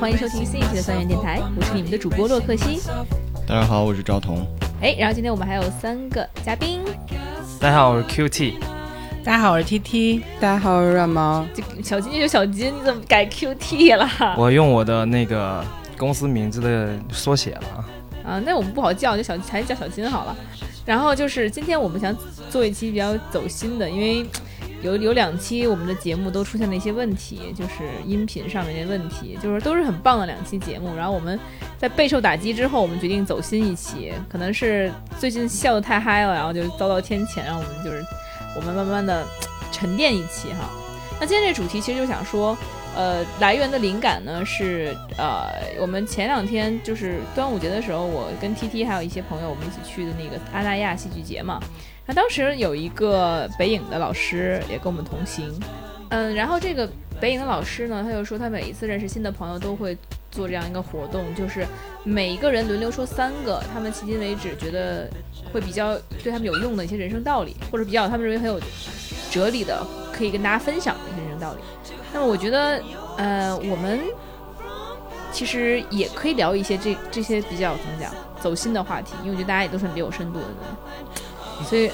欢迎收听新一期的三元电台，我是你们的主播洛克西。大家好，我是赵彤。哎，然后今天我们还有三个嘉宾，大家好，我是 QT。大家好，我是 T T。大家好，我是软毛。这小金就小金，你怎么改 QT 了？我用我的那个公司名字的缩写了啊。啊，那我们不好叫，就小还是叫小金好了。然后就是今天我们想做一期比较走心的，因为有有两期我们的节目都出现了一些问题，就是音频上面的问题，就是都是很棒的两期节目。然后我们在备受打击之后，我们决定走新一期，可能是最近笑得太嗨了，然后就遭到天谴，让我们就是我们慢慢的沉淀一期哈。那今天这主题其实就想说，呃，来源的灵感呢是呃，我们前两天就是端午节的时候，我跟 T T 还有一些朋友，我们一起去的那个阿那亚戏剧节嘛。那当时有一个北影的老师也跟我们同行，嗯，然后这个北影的老师呢，他就说他每一次认识新的朋友都会做这样一个活动，就是每一个人轮流说三个他们迄今为止觉得会比较对他们有用的一些人生道理，或者比较他们认为很有哲理的，可以跟大家分享的一些人生道理。那么我觉得，呃，我们其实也可以聊一些这这些比较怎么讲走心的话题，因为我觉得大家也都是很有深度的人，所以，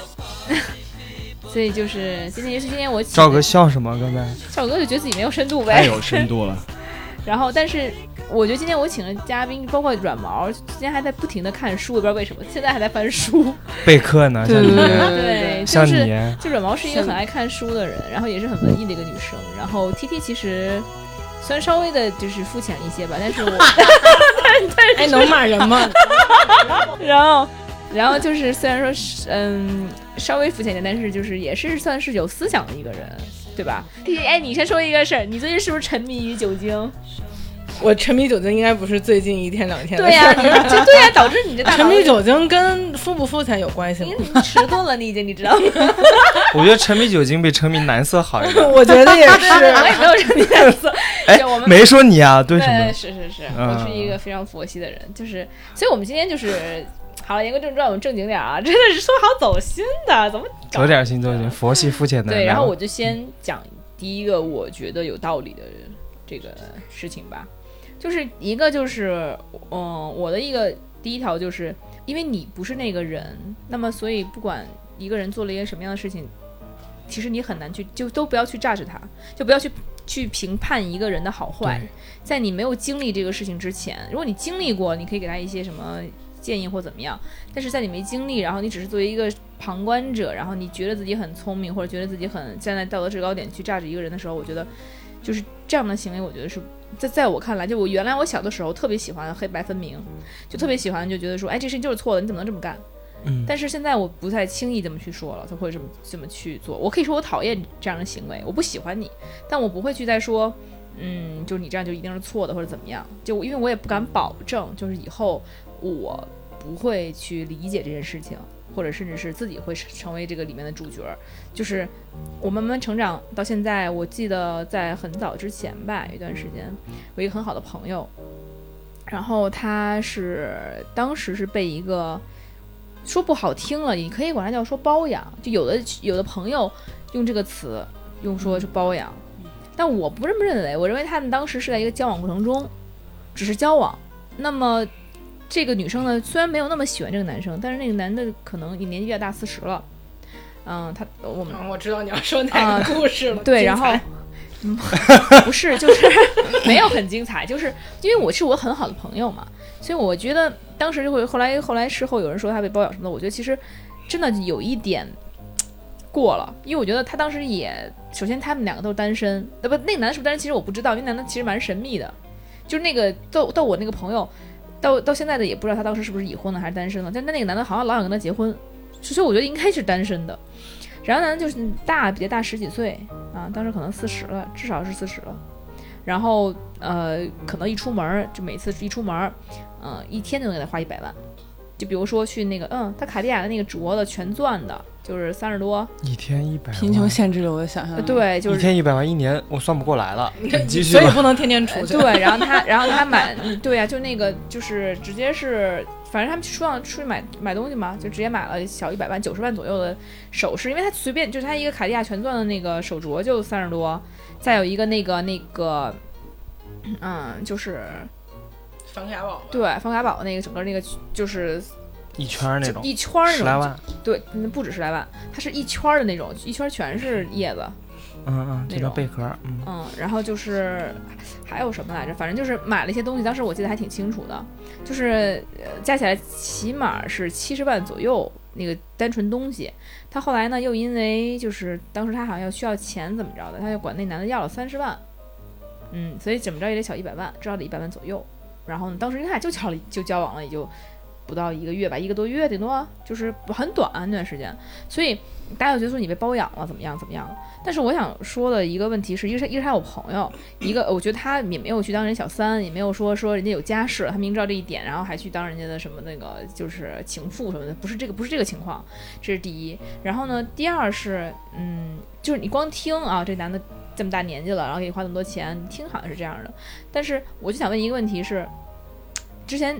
所以就是今天也是今天我赵哥笑什么？刚才赵哥就觉得自己没有深度呗太呗，有深度了，然后，但是我觉得今天我请的嘉宾，包括软毛，今天还在不停的看书，我不知道为什么，现在还在翻书。备课呢？像你，对，就像是你，就软毛是一个很爱看书的人，然后也是很文艺的一个女生。然后 T T 其实虽然稍微的就是肤浅一些吧，但是我，哎，能骂人吗？然后，然后就是虽然说是嗯稍微肤浅一点，但是就是也是算是有思想的一个人，对吧哎，你先说一个事儿，你最近是不是沉迷于酒精？我沉迷酒精应该不是最近一天两天的对呀、事你儿。这对呀、导致你这大脑 沉迷酒精跟肤不肤浅有关系吗？你你迟钝了，你已经你知道吗？我觉得沉迷酒精比沉迷男色好一点。我觉得也是我也。没有沉迷男色，哎我，们没说你啊，对什对，么？是是是，嗯我是一个非常佛系的人，就是，所以我们今天就是，好了，言归正传，我们正经点儿啊，真的是说好走心的，怎么走点心，走点佛系肤浅的人对，然后？我就先讲第一个我觉得有道理的这个事情吧，就是一个就是，嗯，我的一个第一条就是，因为你不是那个人，那么所以不管一个人做了一些什么样的事情，其实你很难去，就都不要去 judge 他，就不要去去评判一个人的好坏，在你没有经历这个事情之前，如果你经历过，你可以给他一些什么建议或怎么样，但是在你没经历，然后你只是作为一个旁观者，然后你觉得自己很聪明，或者觉得自己很站在道德制高点去榨着一个人的时候，我觉得就是这样的行为，我觉得是在在我看来，就我原来我小的时候特别喜欢黑白分明，就特别喜欢就觉得说，哎，这事情就是错的，你怎么能这么干？嗯但是现在我不太轻易这么去说了，他会这么这么去做。我可以说我讨厌这样的行为，我不喜欢你，但我不会去再说，嗯，就是你这样就一定是错的或者怎么样。就因为我也不敢保证，就是以后我不会去理解这件事情，或者甚至是自己会成为这个里面的主角。就是我慢慢成长到现在，我记得在很早之前吧，一段时间，我一个很好的朋友，然后他是当时是被一个说不好听了，你可以管他叫说包养，就有的有的朋友用这个词用说是包养，但我不这么认为，我认为他们当时是在一个交往过程中，只是交往，那么。这个女生呢，虽然没有那么喜欢这个男生，但是那个男的可能年纪比较大，四十了。嗯，他我们嗯我知道你要说哪个故事了。对，然后嗯，不是，就是 没有很精彩，就是因为我是我很好的朋友嘛，所以我觉得当时就会后来后来事后有人说他被包养什么的，我觉得其实真的有一点过了，因为我觉得他当时也首先他们两个都是单身，那不，那个男的是不是单身其实我不知道，因为男的其实蛮神秘的，就是那个到到我那个朋友到到现在的也不知道他当时是不是已婚了还是单身了，但但那个男的好像老想跟他结婚，所以我觉得应该是单身的。然后男的就是大比他大十几岁啊，当时可能四十了，至少是四十了。然后呃，可能一出门就每次一出门儿，嗯、一天就能给他花一百万。就比如说去那个，嗯，他卡地亚的那个镯子全钻的，就是三十多，一天一百万，贫穷限制了我的想象力。对，就是一是天一百万，一年我算不过来了。继续。所以不能天天出去。对，然后他，然后他买，嗯对呀、就那个就是直接是，反正他们出让出去买买东西嘛，就直接买了小一百万、九十万左右的首饰，因为他随便就是他一个卡地亚全钻的那个手镯就三十多，再有一个那个那个，嗯，就是方卡宝，对方卡宝那个整个那个就是一圈儿那种，一圈儿那种，十来万。对，那不止十来万，它是一圈儿的那种，一圈儿全是叶子，嗯嗯，这那种贝壳。嗯，嗯，然后就是还有什么来着？反正就是买了一些东西，当时我记得还挺清楚的，就是呃加起来起码是七十万左右那个单纯东西。他后来呢，又因为就是当时他好像要需要钱怎么着的，他就管那男的要了三十万，嗯，所以怎么着也得小一百万，至少得一百万左右。然后呢，当时他俩就交了就交往了，也就不到一个月吧，一个多月顶多，就是很短那段时间。所以大家就觉得说你被包养了，怎么样怎么样。但是我想说的一个问题是，一个是一个是他有朋友，一个我觉得他也没有去当人小三，也没有说说人家有家室，他明知道这一点，然后还去当人家的什么那个就是情妇什么的，不是这个不是这个情况，这是第一。然后呢，第二是嗯，就是你光听啊，这男的这么大年纪了，然后给你花那么多钱，听好像是这样的，但是我就想问一个问题是，之前。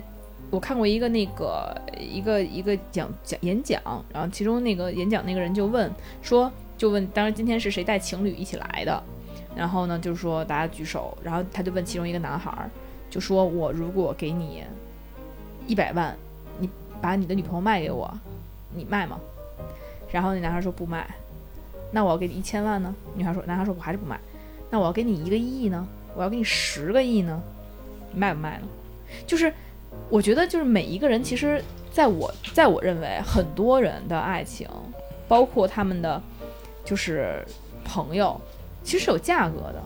我看过一个那个一个一个讲讲演讲，然后其中那个演讲那个人就问说，就问当时今天是谁带情侣一起来的，然后呢就是说大家举手，然后他就问其中一个男孩儿，就说我如果给你一百万，你把你的女朋友卖给我，你卖吗？然后那男孩说不卖，那我要给你一千万呢？女孩说，男孩说我还是不卖，那我要给你一个亿呢？我要给你十个亿呢？你卖不卖呢？就是我觉得就是每一个人，其实在我在我认为，很多人的爱情，包括他们的就是朋友，其实是有价格的。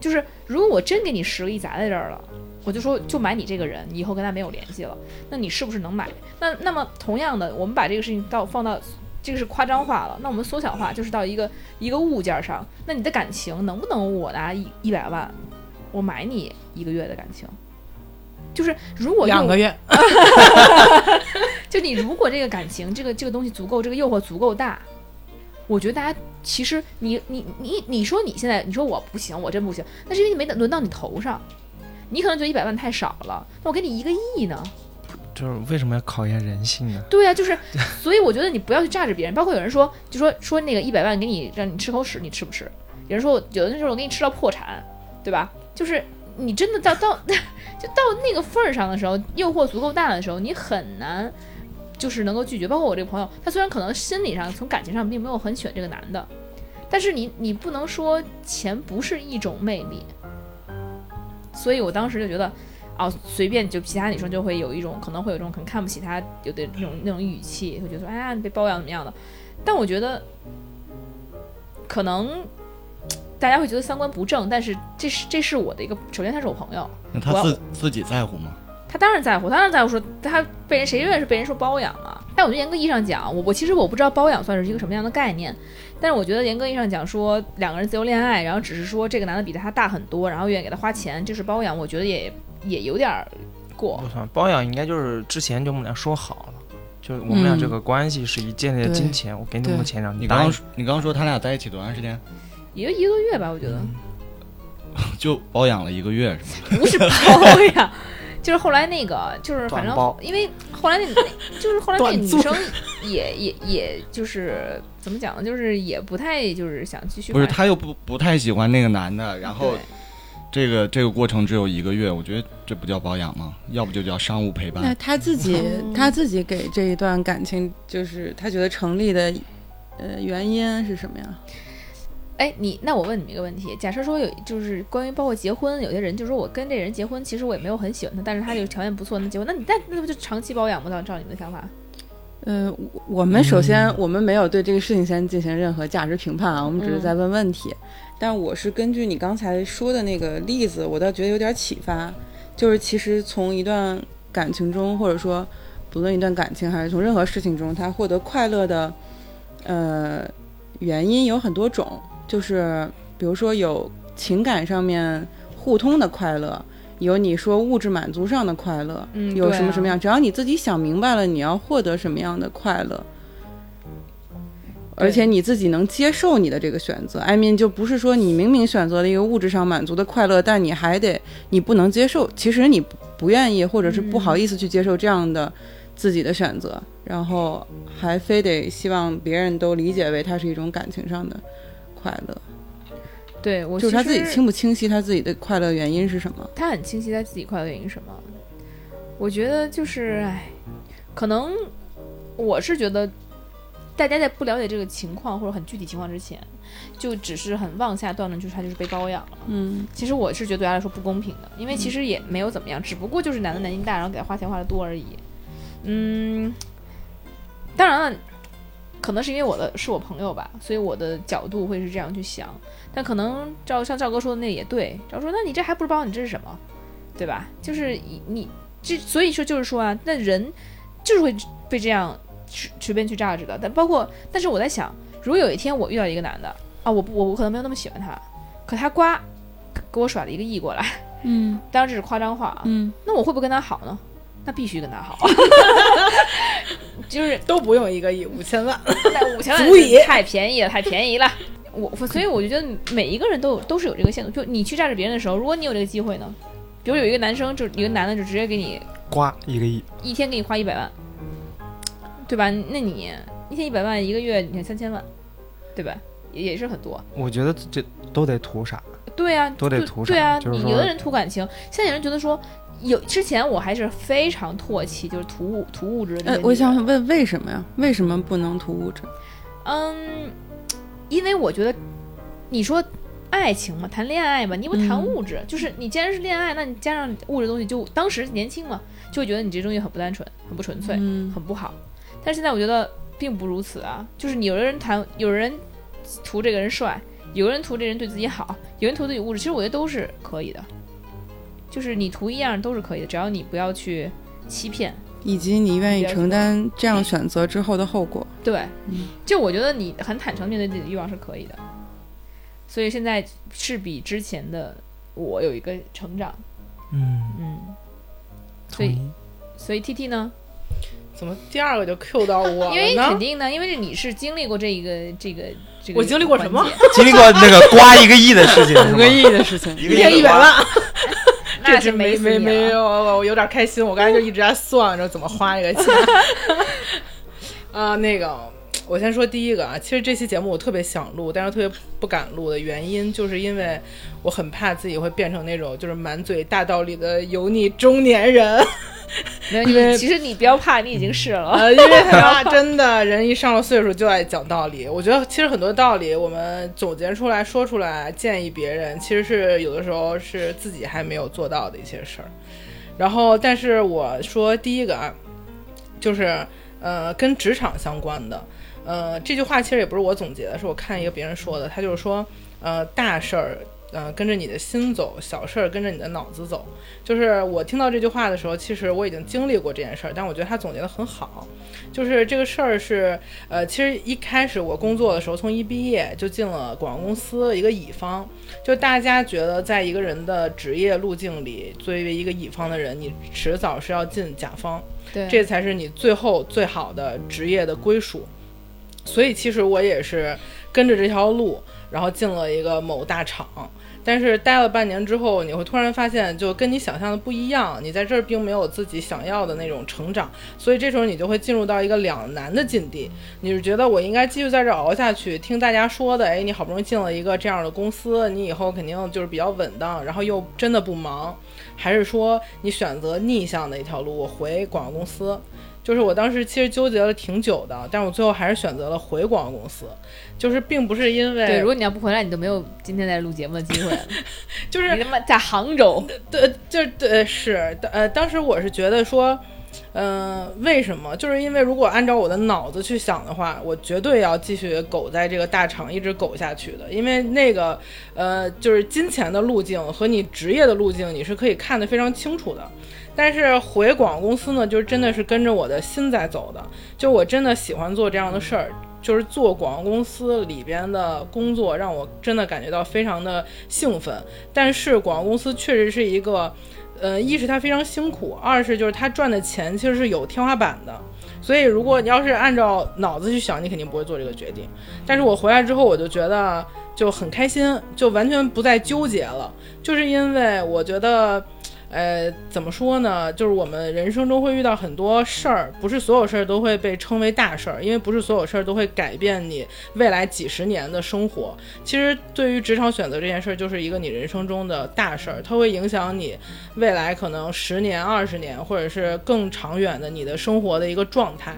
就是如果我真给你十个亿砸在这儿了，我就说就买你这个人，你以后跟他没有联系了，那你是不是能买？那那么同样的，我们把这个事情到放到这个是夸张化了，那我们缩小化就是到一个一个物件上，那你的感情能不能我拿一一百万，我买你一个月的感情？就是如果两个月，就你如果这个感情，这个这个东西足够，这个诱惑足够大，我觉得大家其实你你你你说你现在你说我不行，我真不行，那是因为你没轮到你头上，你可能觉得一百万太少了，那我给你一个亿呢？就是为什么要考验人性呢？对呀、就是，所以我觉得你不要去榨着别人。包括有人说，就说说那个一百万给你让你吃口屎，你吃不吃？有人说有的人说我给你吃到破产，对吧？就是你真的到到 就到那个份儿上的时候，诱惑足够大的时候，你很难就是能够拒绝。包括我这个朋友，他虽然可能心理上从感情上并没有很喜欢这个男的，但是你你不能说钱不是一种魅力。所以我当时就觉得。哦，随便就其他女生就会有一种可能会有一种很看不起他有的那种那种语气，会觉得说哎呀你被包养怎么样的，但我觉得可能大家会觉得三观不正，但是这是这是我的一个，首先他是我朋友，那他自自己在乎吗？他当然在乎，当然在乎说他被人谁愿意是被人说包养啊？但我觉得严格意义上讲，我我其实我不知道包养算是一个什么样的概念，但是我觉得严格意义上讲说两个人自由恋爱，然后只是说这个男的比他大很多，然后愿意给他花钱，这是包养，我觉得也也有点儿过我操包养，应该就是之前就我们俩说好了，就是我们俩嗯这个关系是以建立的金钱，我给你那么多钱，让你刚你刚刚说他俩在一起多长时间？也就一个月吧，我觉得 就包养了一个月是吗？不是包养，就是后来那个就是反正包因为后来那那 就是后来那女生也也也就是怎么讲呢，就是也不太就是想继续不是，发展他又不不太喜欢那个男的，然后这个这个过程只有一个月，我觉得这不叫包养吗？要不就叫商务陪伴那伴。他自己哦他自己给这一段感情，就是他觉得成立的，呃，原因是什么呀？哎，你那我问你们一个问题：假设说有就是关于包括结婚，有些人就说我跟这人结婚，其实我也没有很喜欢他，但是他这个条件不错，那结婚，那你那那不就长期包养吗？照照你们的想法？呃，我我们首先、嗯我们没有对这个事情先进行任何价值评判啊，我们只是嗯在问问题。但我是根据你刚才说的那个例子，我倒觉得有点启发，就是其实从一段感情中，或者说不论一段感情还是从任何事情中，他获得快乐的，呃，原因有很多种，就是比如说有情感上面互通的快乐。有你说物质满足上的快乐，嗯有什么什么样，只要你自己想明白了，你要获得什么样的快乐，而且你自己能接受你的这个选择。I mean，就不是说你明明选择了一个物质上满足的快乐，但你还得你不能接受，其实你不愿意或者是不好意思去接受这样的自己的选择，然后还非得希望别人都理解为它是一种感情上的快乐。对我就是他自己清不清晰他自己的快乐原因是什么？他很清晰他自己快乐原因是什么。我觉得就是，唉，可能我是觉得，大家在不了解这个情况或者很具体情况之前，就只是很妄下断论，就是他就是被包养了。嗯其实我是觉得对他来说不公平的，因为其实也没有怎么样，只不过就是男的年纪大，然后给他花钱花的多而已。嗯，当然了，可能是因为我的是我朋友吧，所以我的角度会是这样去想。但可能赵像赵哥说的那也对，赵说那你这还不是包，你这是什么？对吧？就是你你这所以说就是说啊，那人就是会被这样随随便去榨着的。但包括，但是我在想，如果有一天我遇到一个男的啊，我不我我可能没有那么喜欢他，可他呱给我甩了一个亿过来，嗯当然这是夸张话啊，嗯，那我会不会跟他好呢？那必须跟他好，就是都不用一个亿，五千万。那五千万足以太便宜了，太便宜了。我所以我就觉得每一个人都有都是有这个限度，就你去榨着别人的时候，如果你有这个机会呢，比如有一个男生就一个男的就直接给你刮一个亿，一天给你花一百万，对吧？那你一天一百万，一个月你看三千万，对吧？也也是很多。我觉得这都得图啥？对啊，都得图啥对啊，就是你有的人图感情，现在有人觉得说，有之前我还是非常唾弃，就是图物图物质的我想问为什么呀？为什么不能图物质？嗯，因为我觉得你说爱情嘛，谈恋爱嘛，你不谈嗯物质，就是你既然是恋爱，那你加上物质东西就，当时年轻嘛，就会觉得你这东西很不单纯，很不纯粹，嗯很不好。但是现在我觉得并不如此啊，就是你有的人谈，有人图这个人帅，有人图这人对自己好，有人图自己物质，其实我觉得都是可以的，就是你图一样都是可以的，只要你不要去欺骗。以及你愿意承担这样选择之后的后果。对，嗯就我觉得你很坦诚面对自己的欲望是可以的，所以现在是比之前的我有一个成长，嗯，嗯，所以所以 T T 呢，怎么第二个就 Q 到我了因为肯？定呢，因为你是经历过这一个这个这个，我经历过什么？经历过那个刮一个亿的事情，五个亿的事情，一个一天一百万，这是没没没有，我有点开心。我刚才就一直在算着怎么花这个钱。啊、那个，我先说第一个啊，其实这期节目我特别想录，但是特别不敢录的原因，就是因为我很怕自己会变成那种就是满嘴大道理的油腻中年人。因为，其实你不要怕，你已经是了。呃，因为 怕真的人一上了岁数就爱讲道理。我觉得其实很多道理我们总结出来说出来建议别人，其实是有的时候是自己还没有做到的一些事儿。然后，但是我说第一个啊，就是呃跟职场相关的，呃这句话其实也不是我总结的，是我看一个别人说的，他就是说呃大事儿。呃，跟着你的心走，小事儿跟着你的脑子走。就是我听到这句话的时候，其实我已经经历过这件事儿，但我觉得他总结的很好。就是这个事儿是，呃，其实一开始我工作的时候，从一毕业就进了广告公司一个乙方。就大家觉得，在一个人的职业路径里，作为一个乙方的人，你迟早是要进甲方，对，这才是你最后最好的职业的归属。所以其实我也是跟着这条路，然后进了一个某大厂。但是待了半年之后，你会突然发现，就跟你想象的不一样，你在这儿并没有自己想要的那种成长，所以这时候你就会进入到一个两难的境地。你是觉得我应该继续在这儿熬下去，听大家说的，哎，你好不容易进了一个这样的公司，你以后肯定就是比较稳当，然后又真的不忙，还是说你选择逆向的一条路，我回广告公司？就是我当时其实纠结了挺久的，但是我最后还是选择了回广告公司，就是并不是因为对，如果你要不回来，你都没有今天在录节目的机会了。就是你他妈在杭州，对，就是对，是呃，当时我是觉得说，嗯、为什么？就是因为如果按照我的脑子去想的话，我绝对要继续苟在这个大厂一直苟下去的，因为那个呃，就是金钱的路径和你职业的路径，你是可以看得非常清楚的。但是回广告公司呢，就是真的是跟着我的心在走的，就我真的喜欢做这样的事儿。就是做广告公司里边的工作，让我真的感觉到非常的兴奋。但是广告公司确实是一个，呃，一是他非常辛苦，二是就是他赚的钱其实是有天花板的。所以如果你要是按照脑子去想，你肯定不会做这个决定。但是我回来之后，我就觉得就很开心，就完全不再纠结了，就是因为我觉得。呃，怎么说呢？就是我们人生中会遇到很多事儿，不是所有事儿都会被称为大事儿，因为不是所有事儿都会改变你未来几十年的生活。其实对于职场选择这件事儿，就是一个你人生中的大事儿，它会影响你未来可能十年、二十年，或者是更长远的你的生活的一个状态。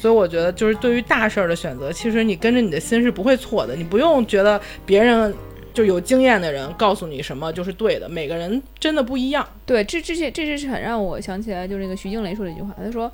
所以我觉得，就是对于大事儿的选择，其实你跟着你的心是不会错的，你不用觉得别人。就有经验的人告诉你什么就是对的，每个人真的不一样。对，这这些这些是很让我想起来，就是那个徐静蕾说的一句话，他说，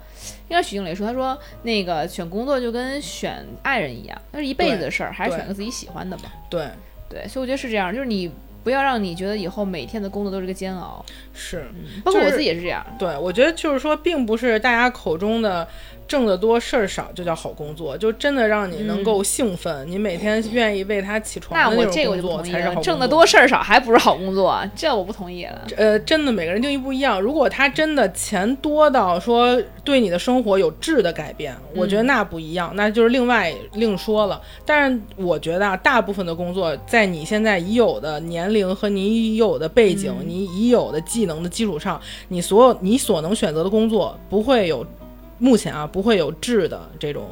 应该徐静蕾说，他说那个选工作就跟选爱人一样，那是一辈子的事儿，还是选个自己喜欢的吧。对对，所以我觉得是这样，就是你不要让你觉得以后每天的工作都是个煎熬。是，包括我自己也是这样。对，我觉得就是说，并不是大家口中的。挣得多事儿少就叫好工作，就真的让你能够兴奋，你每天愿意为他起床那我这个我就同意了。挣得多事儿少还不是好工作，这我不同意了。呃，真的每个人定义不一样。如果他真的钱多到说对你的生活有质的改变，我觉得那不一样，那就是另外另说了。但是我觉得啊，大部分的工作在你现在已有的年龄和你已有的背景、你已有的技能能的基础上，你所有你所能选择的工作不会有。目前啊，不会有质的这种，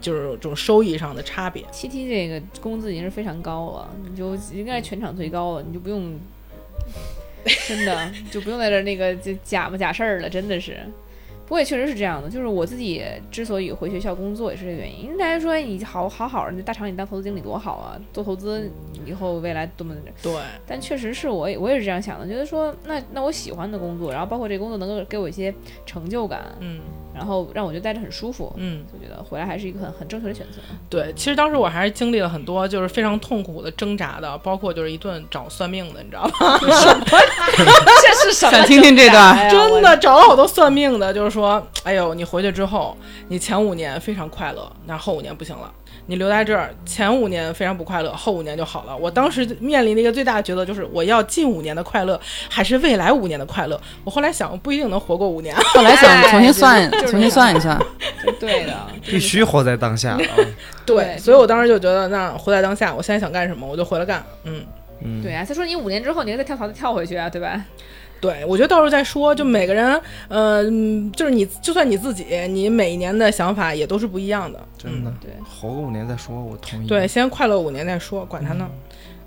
就是这种收益上的差别。七 T 这个工资已经是非常高了，你就应该是全场最高了，你就不用，真的就不用在这那个就假不假事儿了，真的是。不过也确实是这样的，就是我自己之所以回学校工作也是这个原因。因为大家说你好好好，你大厂里当投资经理多好啊，做投资以后未来多么对。但确实是我也我也是这样想的，觉得说那那我喜欢的工作，然后包括这个工作能够给我一些成就感，嗯。然后让我觉得待着很舒服，嗯，就觉得回来还是一个很很正确的选择。对，其实当时我还是经历了很多，就是非常痛苦的挣扎的，包括就是一顿找算命的，你知道吗？这是什么？想听听这段？真的找了好多算命的，就是说，哎呦，你回去之后，你前五年非常快乐，那后五年不行了。你留在这儿，前五年非常不快乐，后五年就好了。我当时面临的一个最大的抉择就是，我要近五年的快乐，还是未来五年的快乐？我后来想，不一定能活过五年。后来想重新算，重新算一算，对的，必须活在当下。对，所以我当时就觉得，那活在当下，我现在想干什么，我就回来干。嗯嗯，对啊，他说你五年之后，你再跳槽，再跳回去啊，对吧？对，我觉得到时候再说。就每个人，嗯，就是你，就算你自己，你每一年的想法也都是不一样的。真的，对，活个五年再说，我同意。对，先快乐五年再说，管他呢。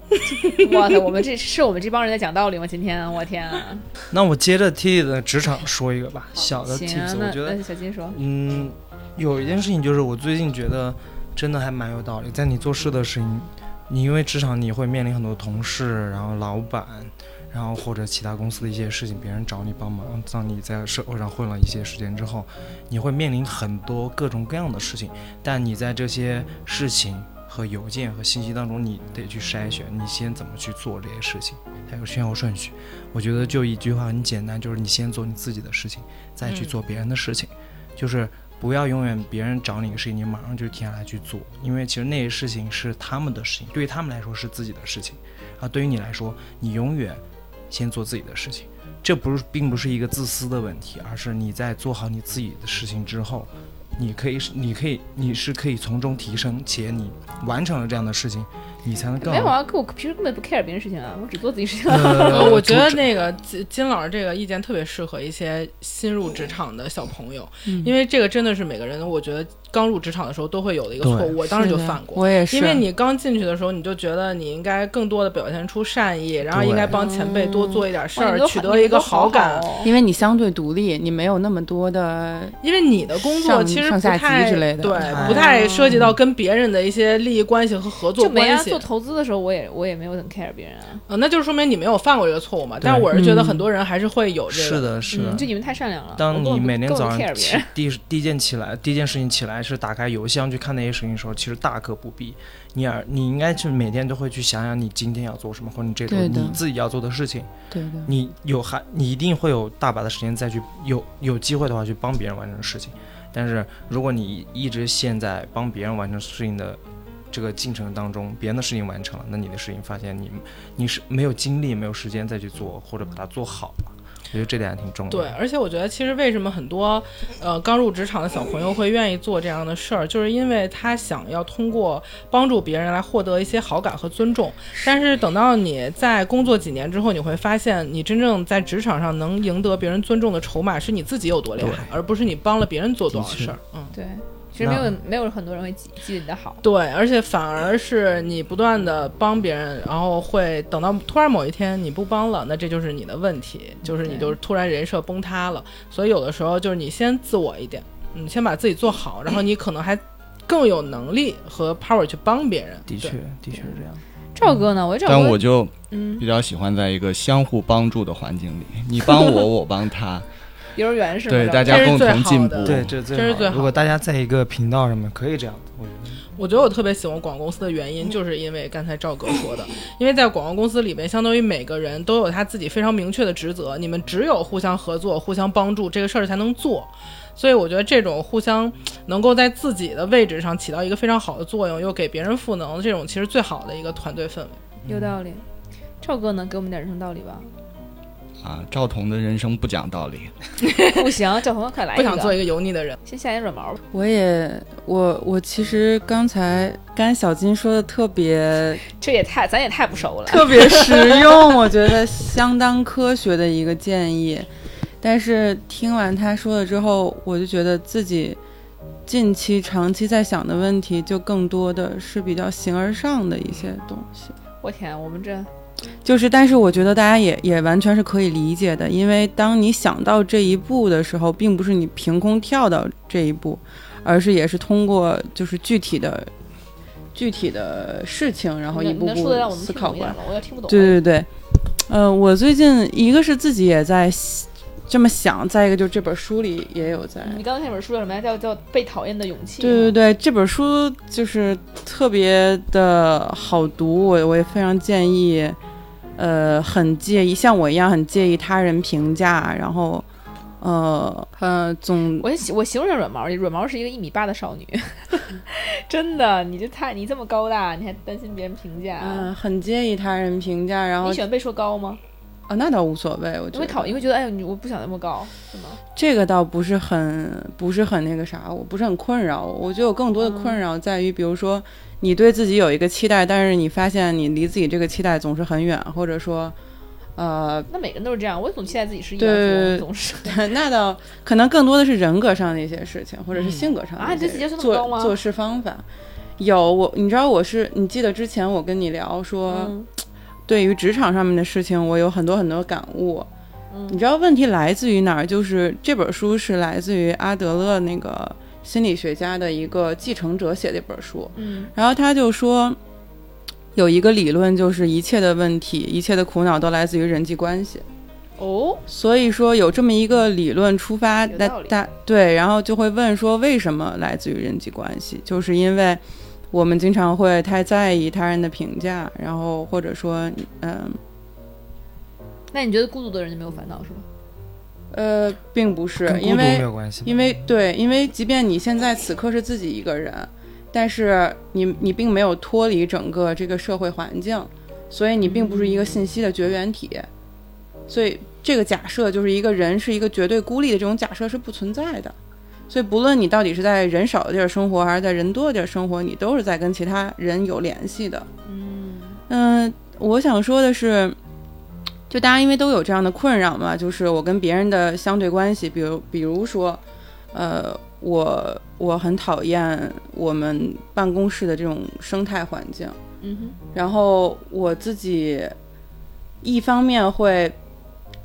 哇塞，我们这是我们这帮人在讲道理吗？今天，我天啊！那我接着 T 的职场说一个吧，小的 tips，我觉得小金说，嗯，有一件事情就是我最近觉得真的还蛮有道理，在你做事的事情，你因为职场你会面临很多同事，然后老板。然后或者其他公司的一些事情，别人找你帮忙，当你在社会上混了一些时间之后，你会面临很多各种各样的事情。但你在这些事情和邮件和信息当中，你得去筛选，你先怎么去做这些事情，还有先后顺序。我觉得就一句话很简单，就是你先做你自己的事情，再去做别人的事情。就是不要永远别人找你一个事情，你马上就停下来去做，因为其实那些事情是他们的事情，对于他们来说是自己的事情，而对于你来说，你永远。先做自己的事情，这不是并不是一个自私的问题，而是你在做好你自己的事情之后，你可以你可以你是可以从中提升，且你完成了这样的事情。你才能更没有啊！我平时根本不 care 别人事情啊，我只做自己事情。呃，我觉得那个金金老师这个意见特别适合一些新入职场的小朋友，因为这个真的是每个人，我觉得刚入职场的时候都会有的一个错误。我当时就犯过，我也是。因为你刚进去的时候，你就觉得你应该更多的表现出善意，然后应该帮前辈多做一点事儿，取得一个好感。因为你相对独立，你没有那么多的，因为你的工作其实不太之类的，对，不太涉及到跟别人的一些利益关系和合作关系。做投资的时候，我。也我也没有很 care 别人啊，那就是说明你没有犯过这个错误嘛。但是我是觉得很多人还是会有这个，是的，是的，就你们太善良了。当你每天早上起第第一件起来，第一件事情起来是打开邮箱去看那些事情的时候，其实大可不必。你而你应该去每天都会去想想你今天要做什么，或者你这周你自己要做的事情。对的。你有还你一定会有大把的时间再去有有机会的话去帮别人完成事情。但是如果你一直陷在帮别人完成事情的。这个进程当中，别人的事情完成了，那你的事情发现你你是没有精力、没有时间再去做，或者把它做好了。我觉得这点还挺重要对，而且我觉得其实为什么很多呃刚入职场的小朋友会愿意做这样的事儿，就是因为他想要通过帮助别人来获得一些好感和尊重。但是等到你在工作几年之后，你会发现，你真正在职场上能赢得别人尊重的筹码是你自己有多厉害，而不是你帮了别人做多少事儿。嗯。对，其实没有没有很多人会记记得你的好。对，而且反而是你不断的帮别人，然后会等到突然某一天你不帮了，那这就是你的问题，就是你就是突然人设崩塌了。所以有的时候就是你先自我一点，你先把自己做好，然后你可能还更有能力和 power 去帮别人。的确，的确是这样。赵哥呢？我赵哥，但我就嗯，比较喜欢在一个相互帮助的环境里，你帮我，我帮他，幼儿园是吗？对大家共这是最好同进步的。对，这最这是最好如果大家在一个频道上面，可以这样子，我觉得。我觉得我特别喜欢广告公司的原因，就是因为刚才赵哥说的，因为在广告公司里面，相当于每个人都有他自己非常明确的职责，你们只有互相合作、互相帮助，这个事儿才能做。所以我觉得这种互相能够在自己的位置上起到一个非常好的作用，又给别人赋能，这种其实最好的一个团队氛围。有道理。赵哥能？给我们点人生道理吧。啊，赵彤的人生不讲道理，不行，赵彤快来。不想做一个油腻的人，先下点软毛吧。我也我我其实刚才刚才小金说的特别 这也太，咱也太不熟了。特别实用，我觉得相当科学的一个建议。但是听完他说了之后，我就觉得自己近期、长期在想的问题，就更多的是比较形而上的一些东西。我天，我们这就是，但是我觉得大家也也完全是可以理解的，因为当你想到这一步的时候，并不是你凭空跳到这一步，而是也是通过就是具体的、具体的事情，然后一步步思考过来。对对对，呃，我最近一个是自己也在这么想，再一个就是这本书里也有在。你刚才那本书叫什么呀？叫叫《被讨厌的勇气》。对对对，这本书就是特别的好读，我我也非常建议，呃，很介意像我一样很介意他人评价，然后，呃呃，总我形我形容下软毛，软毛是一个一米八的少女，真的，你这太你这么高大，你还担心别人评价？嗯、很介意他人评价，然后你喜欢被说高吗？啊、那倒无所谓，我觉得你会讨，你会觉得哎我不想那么高，是吗？这个倒不是很不是很那个啥，我不是很困扰我。觉得我更多的困扰在于，比如说你对自己有一个期待，但是你发现你离自己这个期待总是很远，或者说，呃，那每个人都是这样，我总期待自己是亿对万富翁，总是。那倒可能更多的是人格上的一些事情，或者是性格上的一些啊你对自己要求那么高吗做做事方法。有我，你知道我是，你记得之前我跟你聊说，嗯对于职场上面的事情，我有很多很多感悟。嗯你知道问题来自于哪儿？就是这本书是来自于阿德勒那个心理学家的一个继承者写的一本书，嗯然后他就说，有一个理论，就是一切的问题、一切的苦恼都来自于人际关系。哦，所以说有这么一个理论出发，那大对，然后就会问说为什么来自于人际关系？就是因为我们经常会太在意他人的评价，然后或者说，嗯那你觉得孤独的人就没有烦恼是吗？呃，并不是因为有关系。因为对，因为即便你现在此刻是自己一个人，但是你你并没有脱离整个这个社会环境，所以你并不是一个信息的绝缘体，所以这个假设就是一个人是一个绝对孤立的这种假设是不存在的。所以不论你到底是在人少的地儿生活，还是在人多的地儿生活，你都是在跟其他人有联系的。嗯嗯，我想说的是，就大家因为都有这样的困扰嘛，就是我跟别人的相对关系，比如比如说，呃，我我很讨厌我们办公室的这种生态环境，嗯哼，然后我自己一方面会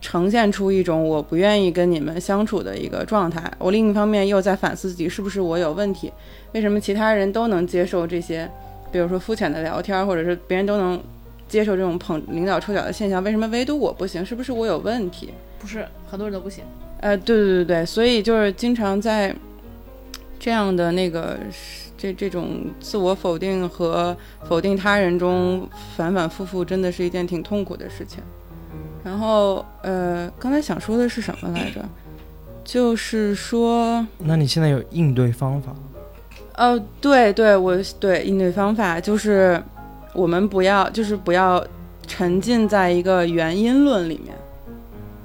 呈现出一种我不愿意跟你们相处的一个状态，我另一方面又在反思自己是不是我有问题，为什么其他人都能接受这些，比如说肤浅的聊天，或者是别人都能接受这种捧领导臭脚的现象，为什么唯独我不行？是不是我有问题？不是很多人都不行。呃，对对对对，所以就是经常在这样的那个这这种自我否定和否定他人中反反复复，真的是一件挺痛苦的事情。然后呃，刚才想说的是什么来着？就是说，那你现在有应对方法？呃，对对，我对应对方法就是我们不要，就是不要沉浸在一个原因论里面。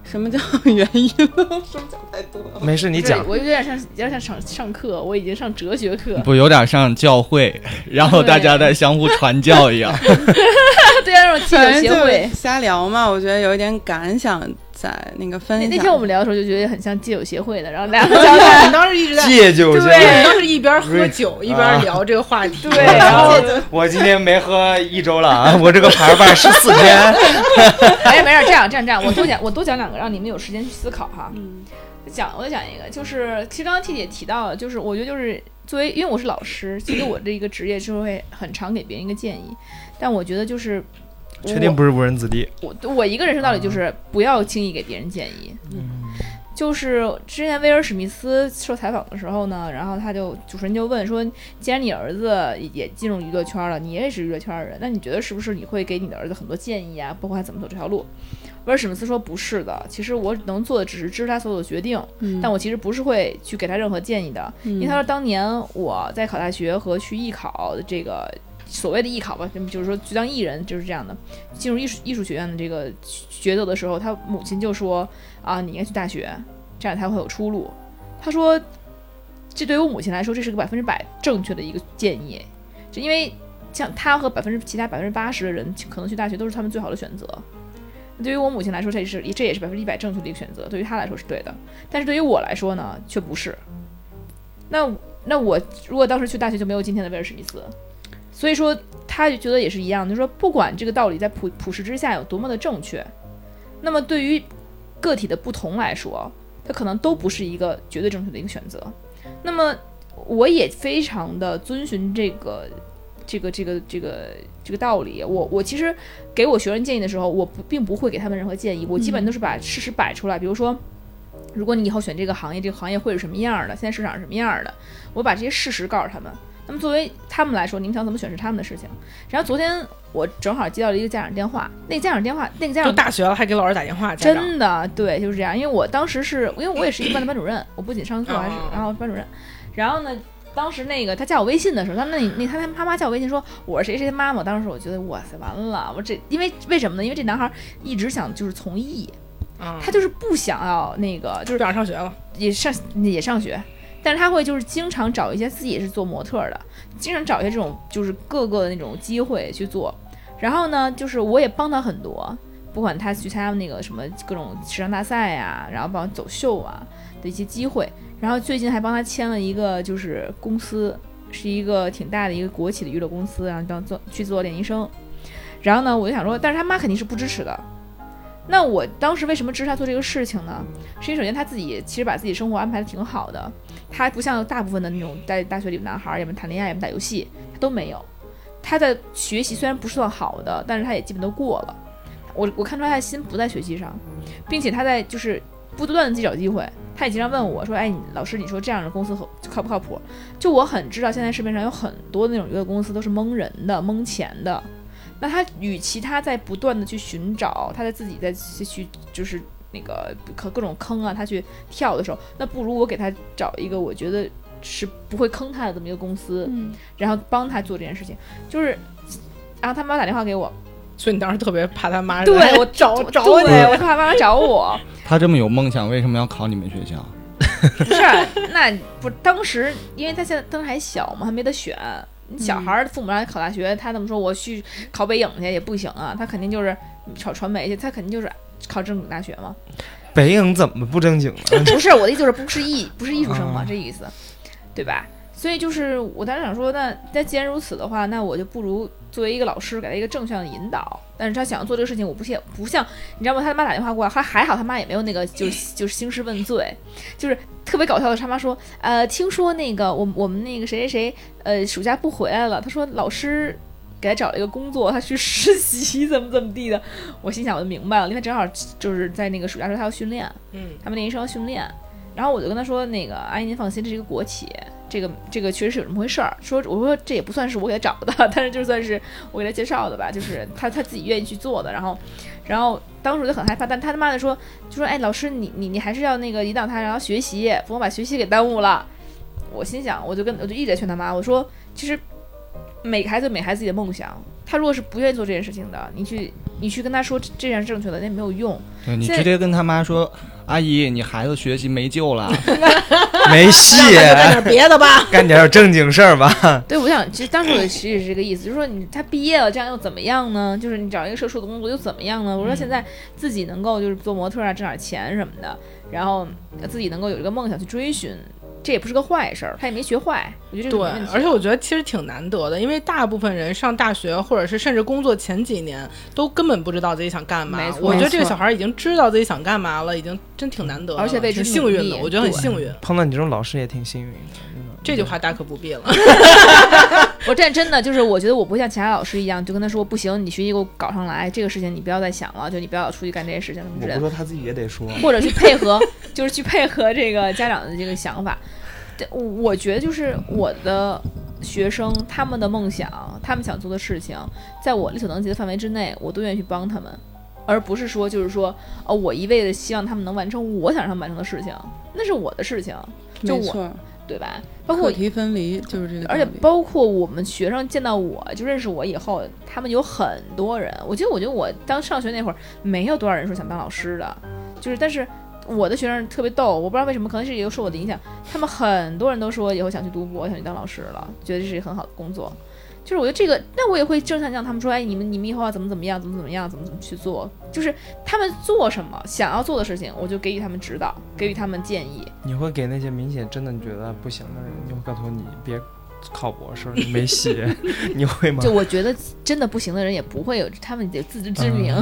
什么叫原因论？是不是讲太多了？没事，你讲。我有点像有点像上上课，我已经上哲学课，不有点像教会，然后大家在相互传教一样。对啊，那种戒酒反正就协会。瞎聊嘛，我觉得有一点感想在那个分享。那那天我们聊的时候就觉得很像戒酒协会的，然后两个我交谈，们当时一直在，戒酒对，先当时一边喝酒一边聊这个话题。对，然后我今天没喝一周了啊，我这个牌儿办十四天。没事没事，这样这样这样，我多讲我多讲两个，让你们有时间去思考哈。嗯讲我再讲一个，就是其实刚刚 T 姐提到了，就是我觉得就是作为因为我是老师，其实我这一个职业就会很常给别人一个建议，但我觉得就是确定不是无人子弟？我我一个人生道理就是不要轻易给别人建议。嗯就是之前威尔史密斯受采访的时候呢，然后他就主持人就问说，既然你儿子也进入娱乐圈了，你也是娱乐圈的人，那你觉得是不是你会给你的儿子很多建议啊，包括他怎么走这条路？威尔史密斯说不是的，其实我能做的只是支持他所有的决定，嗯但我其实不是会去给他任何建议的，因为他说当年我在考大学和去艺考的这个所谓的艺考吧，那么就是说去当艺人就是这样的，进入艺术艺术学院的这个抉择的时候，他母亲就说啊，你应该去大学，这样才会有出路。他说，这对于我母亲来说，这是个百分之百正确的一个建议，就因为像他和百分之其他百分之八十的人，可能去大学都是他们最好的选择。对于我母亲来说，这也是这也是百分之一百正确的一个选择，对于她来说是对的，但是对于我来说呢，却不是。那那我如果当时去大学，就没有今天的威尔史密斯。所以说，他就觉得也是一样，就是说，不管这个道理在普普世之下有多么的正确，那么对于个体的不同来说，它可能都不是一个绝对正确的一个选择。那么，我也非常的遵循这个这个这个这个这个道理。我我其实给我学生建议的时候，我不并不会给他们任何建议，我基本都是把事实摆出来。比如说，如果你以后选这个行业，这个行业会是什么样的？现在市场是什么样的？我把这些事实告诉他们。那么作为他们来说，你们想怎么选是他们的事情。然后昨天我正好接到了一个家长电话，那个家长电话，那个家都长大学了还给老师打电话，真的对，就是这样。因为我当时是因为我也是一个班的班主任，我不仅上课还是哦然后班主任。然后呢，当时那个他加我微信的时候，他那那他他妈妈加我微信说我是谁谁的妈妈。当时我觉得哇塞，完了，我这因为为什么呢？因为这男孩一直想就是从艺，嗯他就是不想要那个就是不想上学了。也上也上学，但是他会就是经常找一些自己是做模特的，经常找一些这种就是各个的那种机会去做。然后呢，就是我也帮他很多，不管他去参加那个什么各种时尚大赛呀、然后帮走秀啊的一些机会。然后最近还帮他签了一个就是公司，是一个挺大的一个国企的娱乐公司，然后当做去做练习生。然后呢，我就想说，但是他妈肯定是不支持的。那我当时为什么支持他做这个事情呢？是因为首先他自己其实把自己生活安排的挺好的，他不像大部分的那种在大学里的男孩儿，要么谈恋爱，要么打游戏，他都没有。他的学习虽然不是算好的，但是他也基本都过了。我我看出来他的心不在学习上，并且他在就是不断的自己找机会。他也经常问我说：“哎，老师，你说这样的公司靠不靠谱？”就我很知道，现在市面上有很多那种娱乐公司都是蒙人的、蒙钱的。那他与其他在不断的去寻找，他在自己在去就是那个可各种坑啊，他去跳的时候，那不如我给他找一个我觉得是不会坑他的这么一个公司，嗯然后帮他做这件事情。就是，然后他妈打电话给我，所以你当时特别怕他妈 对我找找对你，我怕他妈找我，他这么有梦想，为什么要考你们学校？不是，那不当时因为他现在当时还小嘛，还没得选。你小孩儿父母让他考大学，他这么说我去考北影去也不行啊，他肯定就是考传媒去，他肯定就是考正经大学吗。北影怎么不正经了？不是我的意思就是不是艺 不是艺术生嘛，啊这意思，对吧？所以就是我当时想说，那那既然如此的话，那我就不如作为一个老师给他一个正向的引导。但是他想要做这个事情，我不像不像你知道吗？他妈打电话过来，还还好他妈也没有那个就是 就是兴师问罪，就是特别搞笑的他妈说，呃，听说那个我我们那个谁谁谁呃暑假不回来了，他说老师。给他找了一个工作，他去实习，怎么怎么地的。我心想，我就明白了，因为正好就是在那个暑假时候他要训练，嗯，他们练习生要训练，然后我就跟他说：“那个阿姨您放心，这是一个国企，这个这个确实是有这么回事儿。说我说这也不算是我给他找的，但是就算是我给他介绍的吧，就是他他自己愿意去做的。然后，然后当时我就很害怕，但他他妈的说就说哎老师你你你还是要那个引导他，然后学习，不能把学习给耽误了。我心想，我就跟我就一直在劝他妈，我说其实每个孩子有每个孩子自己的梦想，他如果是不愿意做这件事情的，你去你去跟他说这是正确的，那没有用。对你直接跟他妈说，阿姨，你孩子学习没救了。没戏，干点别的吧。干点正经事儿吧。对，我想其实当时我其实也是这个意思，就是说你他毕业了，这样又怎么样呢？就是你找一个社畜的工作又怎么样呢？我说现在自己能够就是做模特啊，挣点钱什么的，然后自己能够有一个梦想去追寻，这也不是个坏事儿，他也没学坏，我觉得这对个没问题，而且我觉得其实挺难得的，因为大部分人上大学或者是甚至工作前几年都根本不知道自己想干嘛没。错我觉得这个小孩已经知道自己想干嘛了，已经真挺难得的，而且为之挺幸运的，我觉得很幸运。碰到你这种老师也挺幸运的。真的这句话大可不必了。我这真的就是，我觉得我不像其他老师一样，就跟他说不行，你学习给我搞上来，这个事情你不要再想了，就你不要出去干这些事情什么之类的我不，说他自己也得说。或者去配合，就是去配合这个家长的这个想法。对，我我觉得就是我的学生他们的梦想，他们想做的事情，在我力所能及的范围之内，我都愿意去帮他们，而不是说就是说，哦，我一味的希望他们能完成我想让他们完成的事情，那是我的事情，就我，对吧？包括课题分离就是这个，而且包括我们学生见到我就认识我以后，他们有很多人，我记得我觉得我当上学那会儿，没有多少人说想当老师的，就是但是我的学生特别逗，我不知道为什么，可能是也有受我的影响，他们很多人都说以后想去读博，想去当老师了，觉得这是一个很好的工作。就是我觉得这个，那我也会正向向他们说，哎，你们你们以后要怎么怎么样，怎么怎么样，怎么怎么去做，就是他们做什么想要做的事情，我就给予他们指导，给予他们建议。你会给那些明显真的你觉得不行的人，你会告诉你别考博士，你没戏，你会吗？就我觉得真的不行的人也不会有，他们有自知之明。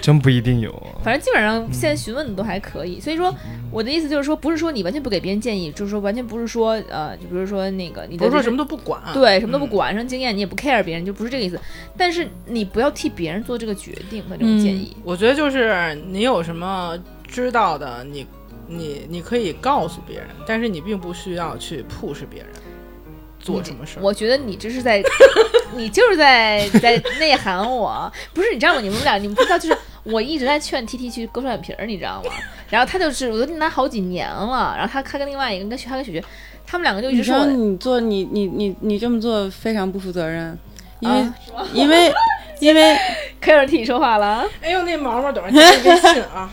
真不一定有。反正基本上现在询问的都还可以，所以说我的意思就是说，不是说你完全不给别人建议，就是说完全不是说呃，就比如说那个你的就是不是说什么都不管，对什么都不管，什么经验你也不 care 别人，就不是这个意思。但是你不要替别人做这个决定和这种建议。我觉得就是你有什么知道的，你你你可以告诉别人，但是你并不需要去 push 别人做什么事儿。我觉得你这是在，你就是在在内涵我，不是你知道吗？你们俩你们不知道，就是我一直在劝 T T 去割双眼皮儿，你知道吗？然后他就是我都跟他好几年了，然后他他跟另外一个跟他跟雪雪，他们两个就一直说我你做你你你你这么做非常不负责任，因为、啊 因为因为可以有人替你说话了啊。哎呦，那毛毛等会儿加你微信啊！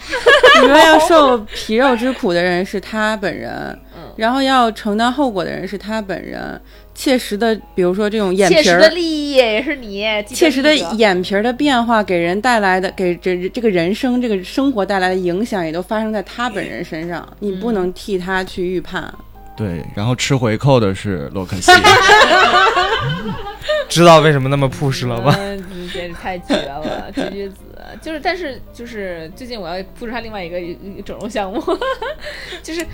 你说要受皮肉之苦的人是他本人，嗯然后要承担后果的人是他本人，切实的，比如说这种眼切实皮儿的利益也是你，切实的眼皮儿的变化给人带来的，给这这个人生这个生活带来的影响，也都发生在他本人身上。你不能替他去预判。对，然后吃回扣的是洛克西。知道为什么那么 push 了吧？嗯，你简直太绝了，绝绝子。就是，但是就是最近我要布置他另外一个一个整容项目，就是。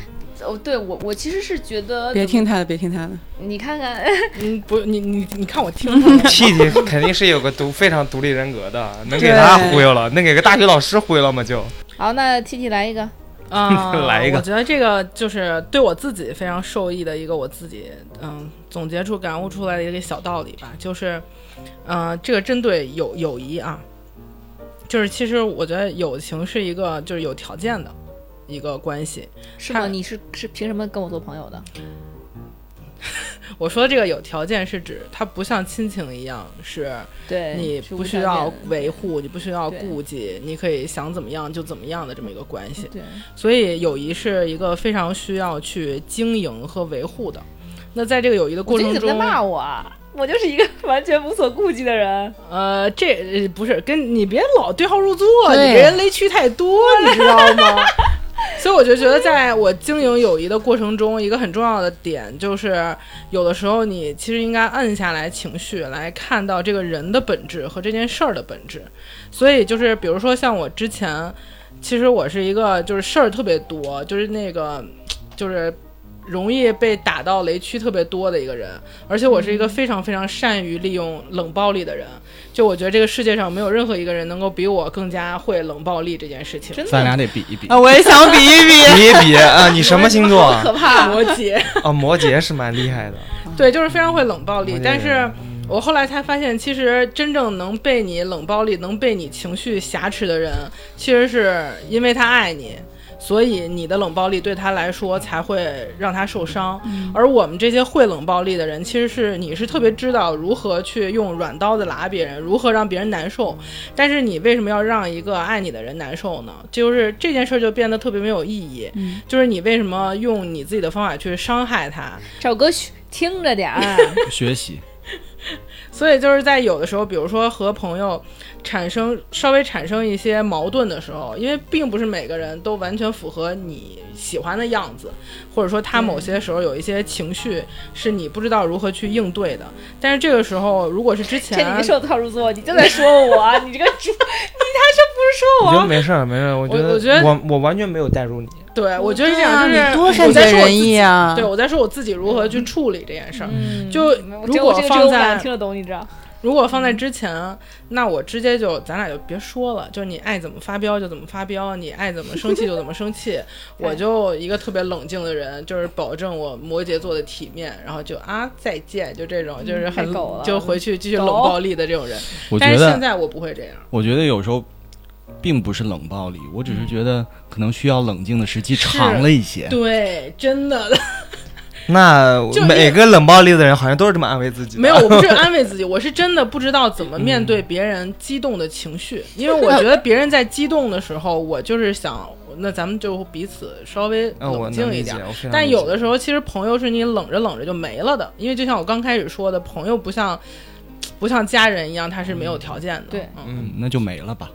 哦，对我，我其实是觉得，别听他的，别听他的。你看看，嗯，不，你你你看我听出来了气体肯定是有个独非常独立人格的，能给他忽悠了，能给个大学老师忽悠了吗？就好，那 T T 来一个，啊、来一个我觉得这个就是对我自己非常受益的一个我自己嗯总结出感悟出来的一个小道理吧，就是嗯、呃这个针对友友谊啊，就是其实我觉得友情是一个就是有条件的一个关系。是吗？你是是凭什么跟我做朋友的？我说这个有条件是指它不像亲情一样是对，你不需要维护，你不需要顾忌，你可以想怎么样就怎么样的这么一个关系。对，所以友谊是一个非常需要去经营和维护的。那在这个友谊的过程中，你怎么在骂我啊？我就是一个完全无所顾忌的人。呃，这呃不是跟你别老对号入座，你这人雷区太多，你知道吗？所以我就觉得，在我经营友谊的过程中，一个很重要的点就是，有的时候你其实应该按下来情绪，来看到这个人的本质和这件事儿的本质。所以就是，比如说像我之前，其实我是一个就是事儿特别多，就是那个就是容易被打到雷区特别多的一个人，而且我是一个非常非常善于利用冷暴力的人。就我觉得这个世界上没有任何一个人能够比我更加会冷暴力这件事情。真的咱俩得比一比。啊，我也想比一比。比一比啊，你什么星座啊？可怕！摩羯，啊，摩羯是蛮厉害的。对，就是非常会冷暴力。但是我后来才发现，其实真正能被你冷暴力、能被你情绪挟持的人，其实是因为他爱你。所以你的冷暴力对他来说才会让他受伤。而我们这些会冷暴力的人，其实是你是特别知道如何去用软刀子拉别人，如何让别人难受。但是你为什么要让一个爱你的人难受呢？就是这件事儿就变得特别没有意义。就是你为什么用你自己的方法去伤害他？找歌曲听着点儿，学习，所以就是在有的时候，比如说和朋友产生稍微产生一些矛盾的时候，因为并不是每个人都完全符合你喜欢的样子，或者说他某些时候有一些情绪是你不知道如何去应对的。但是这个时候，如果是之前这 你受套入座，你就在说我，你这个猪，你他这不是说我觉得我？没事儿，没事儿。我觉得我我觉得我我完全没有带入你。对我觉得是这样，就是你多我善解人在说我自己意啊！对，我在说我自己如何去处理这件事儿。嗯就如果放在听得懂，你知道？如果放在之前，那我直接就咱俩就别说了，就是你爱怎么发飙就怎么发飙，你爱怎么生气就怎么生气。我就一个特别冷静的人，就是保证我摩羯座的体面，然后就啊再见，就这种就是很就回去继续冷暴力的这种人。我觉得，但是现在我不会这样。我觉得有时候并不是冷暴力，我只是觉得可能需要冷静的时机长了一些。对，真的那就每个冷暴力的人好像都是这么安慰自己。没有，我不是 安慰自己，我是真的不知道怎么面对别人激动的情绪，因为我觉得别人在激动的时候，我就是想，那咱们就彼此稍微冷静一点。，但有的时候，其实朋友是你冷着冷着就没了的，因为就像我刚开始说的，朋友不像不像家人一样，他是没有条件的。对嗯，嗯，那就没了吧。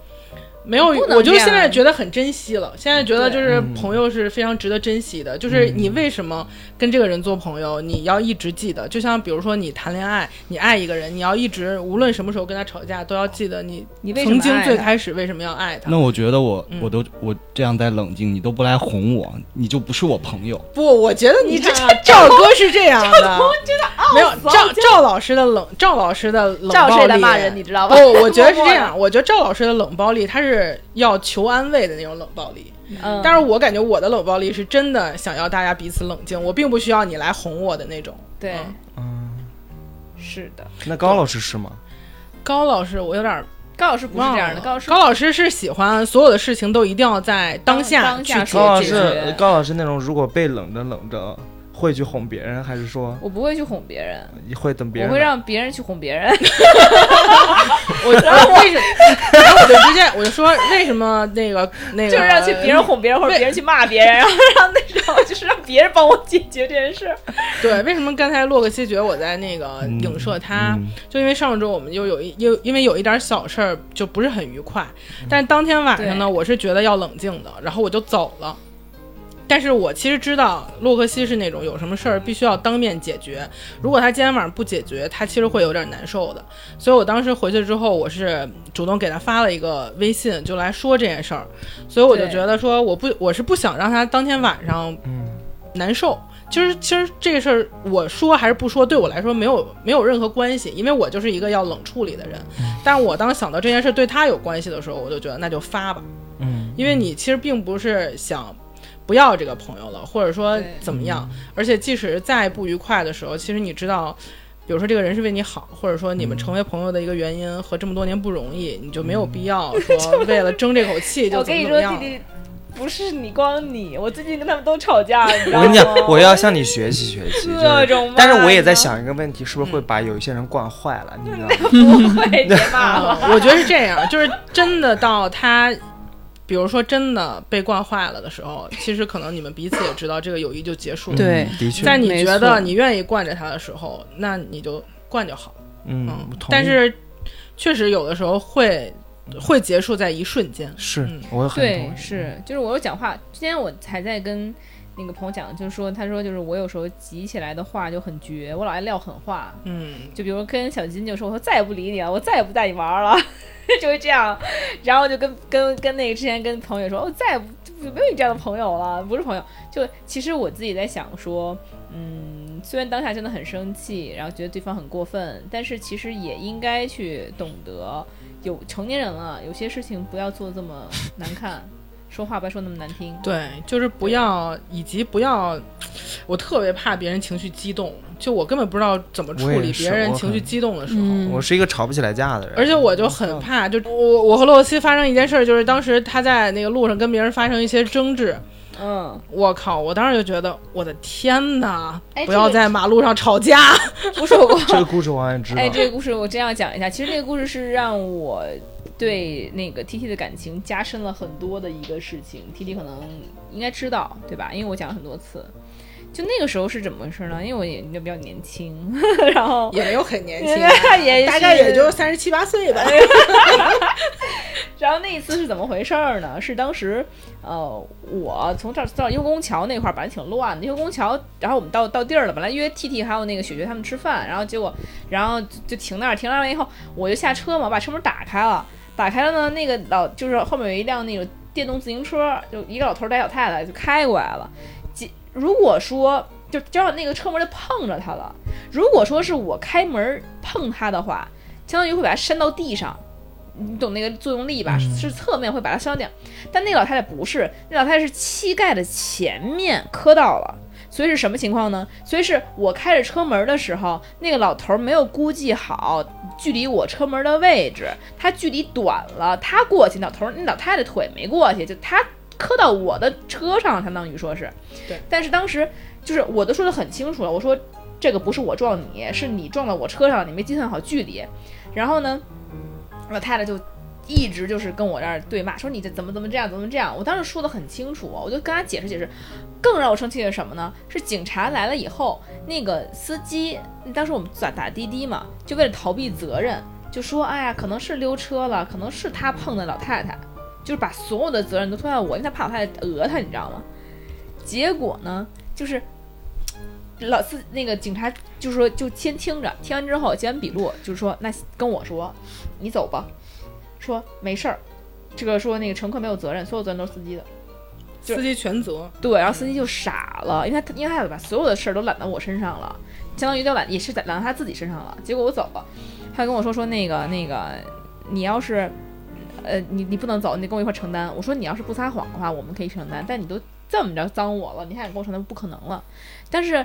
没有我就现在觉得很珍惜了。现在觉得就是嗯朋友是非常值得珍惜的。就是你为什么跟这个人做朋友，你要一直记得。就像比如说你谈恋爱，你爱一个人，你要一直无论什么时候跟他吵架，都要记得你你为什么曾经最开始为什么要爱他。那我觉得我嗯我都我这样在冷静，你都不来哄我，你就不是我朋友。不，我觉得你你这赵哥是这样的，真的没有赵赵老师的冷，赵老师的冷赵暴力谁在骂人，你知道不？，我觉得是这 样。我觉得赵老师的冷暴力，他是要求安慰的那种冷暴力。嗯，但是我感觉我的冷暴力是真的想要大家彼此冷静，我并不需要你来哄我的那种。对，嗯嗯，是的。那高老师是吗？高老师，我有点高老师不是。这样的，高老师高老师是喜欢所有的事情都一定要在当下去解决。师，高老师那种如果被冷着冷着，会去哄别人，还是说我不会去哄别人，你会等别人？我会让别人去哄别人。我然后为什么？然后我就直接我就说为什么那个那个 就是让去别人哄别人，或者别人去骂别人，然后让那种就是让别人帮我解决这件事。对，为什么刚才洛克西觉得我在那个嗯影射他？嗯就因为上周我们就有一又因为有一点小事儿就不是很愉快，但是当天晚上呢，我是觉得要冷静的，然后我就走了。但是我其实知道洛克西是那种有什么事儿必须要当面解决，如果他今天晚上不解决，他其实会有点难受的。所以我当时回去之后，我是主动给他发了一个微信，就来说这件事儿。所以我就觉得说，我不我是不想让他当天晚上嗯难受。其实，其实这个事儿我说还是不说，对我来说没有没有任何关系，因为我就是一个要冷处理的人。但我当想到这件事对他有关系的时候，我就觉得那就发吧，嗯因为你其实并不是想不要这个朋友了，或者说怎么样。而且即使再不愉快的时候，其实你知道，比如说这个人是为你好，或者说你们成为朋友的一个原因和这么多年不容易，你就没有必要说为了争这口气就 我跟你说，怎么怎么样弟。弟，不是你光你，我最近跟他们都吵架，你知道吗？我跟你讲，我要向你学习学习。就是各种但是我也在想一个问题，是不是会把有一些人惯坏了？你知道吗？不会，别骂我。啊，我觉得是这样，就是真的到他，比如说真的被惯坏了的时候，其实可能你们彼此也知道这个友谊就结束了。对嗯的确。在你觉得你愿意惯着他的时候，那你就惯就好。嗯嗯，，同意但是确实有的时候会会结束在一瞬间。是嗯我很同对意，。是，就是我有讲话，之前我还在跟那个朋友讲，就是说，他说就是我有时候急起来的话就很绝，我老爱撂狠话，嗯，就比如跟小金就说，我说再也不理你了，我再也不带你玩了，就会这样，然后就跟跟跟那个之前跟朋友说，我再也不就没有你这样的朋友了，不是朋友，就其实我自己在想说，嗯，虽然当下真的很生气，然后觉得对方很过分，但是其实也应该去懂得，有成年人了，有些事情不要做这么难看。说话不要说那么难听。对，就是不要，以及不要，我特别怕别人情绪激动，就我根本不知道怎么处理别人情绪激动的时候。嗯我是一个吵不起来架的人，而且我就很怕，就我我和洛西发生一件事儿，就是当时他在那个路上跟别人发生一些争执，嗯，我靠！我当时就觉得，我的天哪！哎不要在马路上吵架。不是我这个故事我好像知道。哎，这个故事我真要讲一下。其实这个故事是让我对那个 T T 的感情加深了很多的一个事情。T T 可能应该知道，对吧？因为我讲了很多次。就那个时候是怎么回事呢？因为我也就比较年轻，然后也没有很年轻啊，也大概也就三十七八岁吧。然后那一次是怎么回事儿呢？是当时，呃，我从这儿到优公桥那块儿本来挺乱的，优公桥，然后我们到到地儿了，本来约 T T 还有那个雪雪他们吃饭，然后结果，然后就就停那儿，停那儿完以后，我就下车嘛，我把车门打开了，打开了呢，那个老就是后面有一辆那个电动自行车，就一个老头儿带老太太就开过来了，即如果说就正好那个车门就碰着他了，如果说是我开门碰他的话，相当于会把他扇到地上。你懂那个作用力吧？嗯是侧面会把它扇掉，但那个老太太不是，那老太太是膝盖的前面磕到了，所以是什么情况呢？所以是我开着车门的时候，那个老头儿没有估计好距离我车门的位置，他距离短了，他过去，老头儿那老太太腿没过去，就他磕到我的车上，相当于说是，对。但是当时就是我都说的很清楚了，我说这个不是我撞你，是你撞到我车上，你没计算好距离，然后呢？老太太就一直就是跟我这儿对骂，说你这怎么怎么这样，怎么这样。我当时说的很清楚，我就跟他解释解释。更让我生气的是什么呢？是警察来了以后，那个司机，当时我们打打滴滴嘛，就为了逃避责任，就说哎呀，可能是溜车了，可能是他碰的老太太，就是把所有的责任都推到我，因为他怕老太太讹他，你知道吗？结果呢，就是老司那个警察就说就先听着，听完之后写完笔录，就是说那跟我说，你走吧，说没事儿，这个说那个乘客没有责任，所有责任都是司机的。就司机全责，对，然后司机就傻了，因为他因为他把所有的事儿都揽到我身上了，相当于就揽也是揽到他自己身上了。结果我走了，他跟我说说那个那个，你要是呃你你不能走，你得跟我一块承担。我说你要是不撒谎的话，我们可以承担，但你都这么着脏我了，你还想跟我承担，不可能了。但是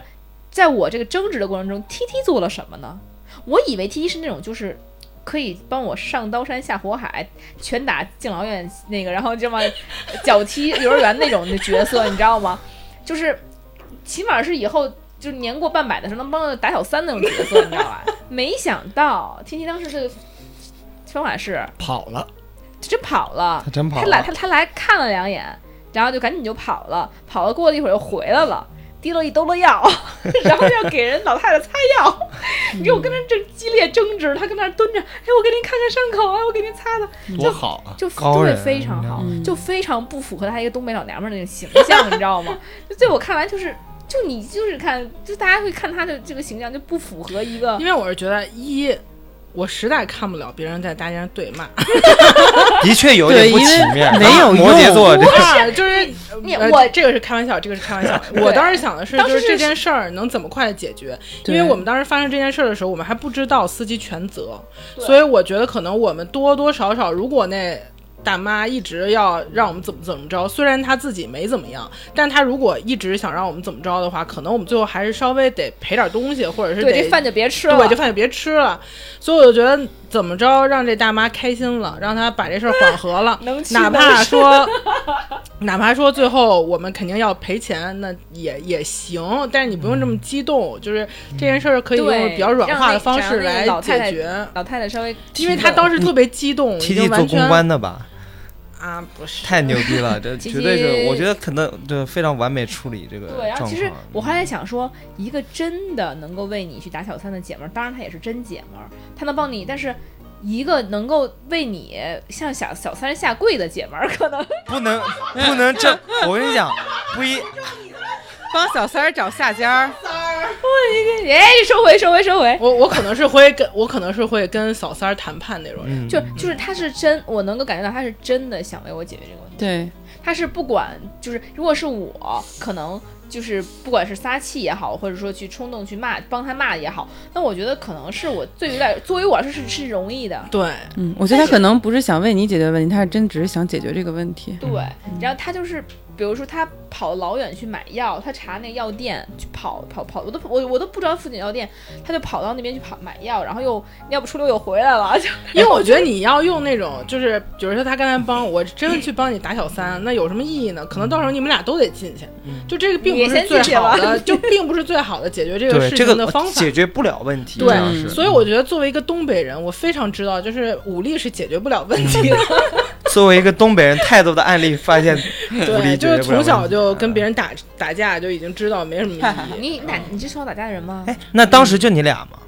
在我这个争执的过程中，T T 做了什么呢？我以为 T T 是那种就是。可以帮我上刀山下火海，拳打敬老院那个，然后这么脚踢幼儿园那种的角色，你知道吗？就是起码是以后就年过半百的时候能帮着打小三那种角色，你知道吧？没想到天天当时这个方法是跑了，真跑了他，真跑他来了，他他来看了两眼，然后就赶紧就跑了，跑了过了一会儿又回来了。提了一兜子药，然后要给人老太太擦药，你知道我跟他正激烈争执，他跟那儿蹲着，哎，我给您看看伤口啊，我给您擦擦，多好啊！就对非常好，嗯。就非常不符合他一个东北老娘们儿那个形象，你知道吗？就在我看来，就是就你就是看，就大家会看他的这个形象就不符合一个因为我是觉得一，我实在看不了别人在大街上对骂，的确有点不起面，没有摩羯用。座这个，就是我这个是开玩笑，这个是开玩笑。我当时想的是，就是这件事儿能怎么快的解决？因为我们当时发生这件事儿的时候，我们还不知道司机全责，所以我觉得可能我们多多少少，如果那。大妈一直要让我们怎么怎么着，虽然她自己没怎么样，但她如果一直想让我们怎么着的话，可能我们最后还是稍微得赔点东西，或者是得对这饭就别吃了，对，这饭就别吃了。所以我就觉得怎么着让这大妈开心了，让她把这事儿缓和了，能哪怕说，哪怕说最后我们肯定要赔钱，那也也行。但是你不用这么激动，就是这件事儿可以用比较软化的方式来老太太解决。老太太稍微，因为她当时特别激动，已经 T 做公完全关的吧，啊，不是太牛逼了，这 绝对是，我觉得可能这非常完美处理这个对，然后其实。我还在想说，一个真的能够为你去打小三的姐们儿，当然她也是真姐们儿，她能帮你，但是一个能够为你向小小三下跪的姐们儿，可能不能不能这，我跟你讲，不一 帮小三儿找下家儿，哎，收回收回收回，我我可能是会跟我可能是会跟小三儿谈判那种人。嗯，就就是他是真，我能够感觉到他是真的想为我解决这个问题。对，他是不管，就是如果是我，可能就是不管是撒气也好，或者说去冲动去骂帮他骂也好，那我觉得可能是我对于来作为我来说是是容易的。对，嗯，我觉得他可能不是想为你解决问题，他是真只是想解决这个问题。对，然后他就是，比如说他跑老远去买药，他查那个药店去跑跑跑，我都我我都不知道附近药店，他就跑到那边去跑买药，然后又要不出溜又回来了，就 因为我觉得你要用那种，就是比如说他刚才帮我真的去帮你打小三，那有什么意义呢？可能到时候你们俩都得进去，就这个并不是最好的，就并不是最好的解决这个事对这个情的方法。解决不了问题，对所以我觉得作为一个东北人，我非常知道，就是武力是解决不了问题的。作为一个东北人，太多的案例发现 武力就是从小就跟别人打打架，就已经知道没什么意义。你哪你是从小打架的人吗？哎，那当时就你俩吗？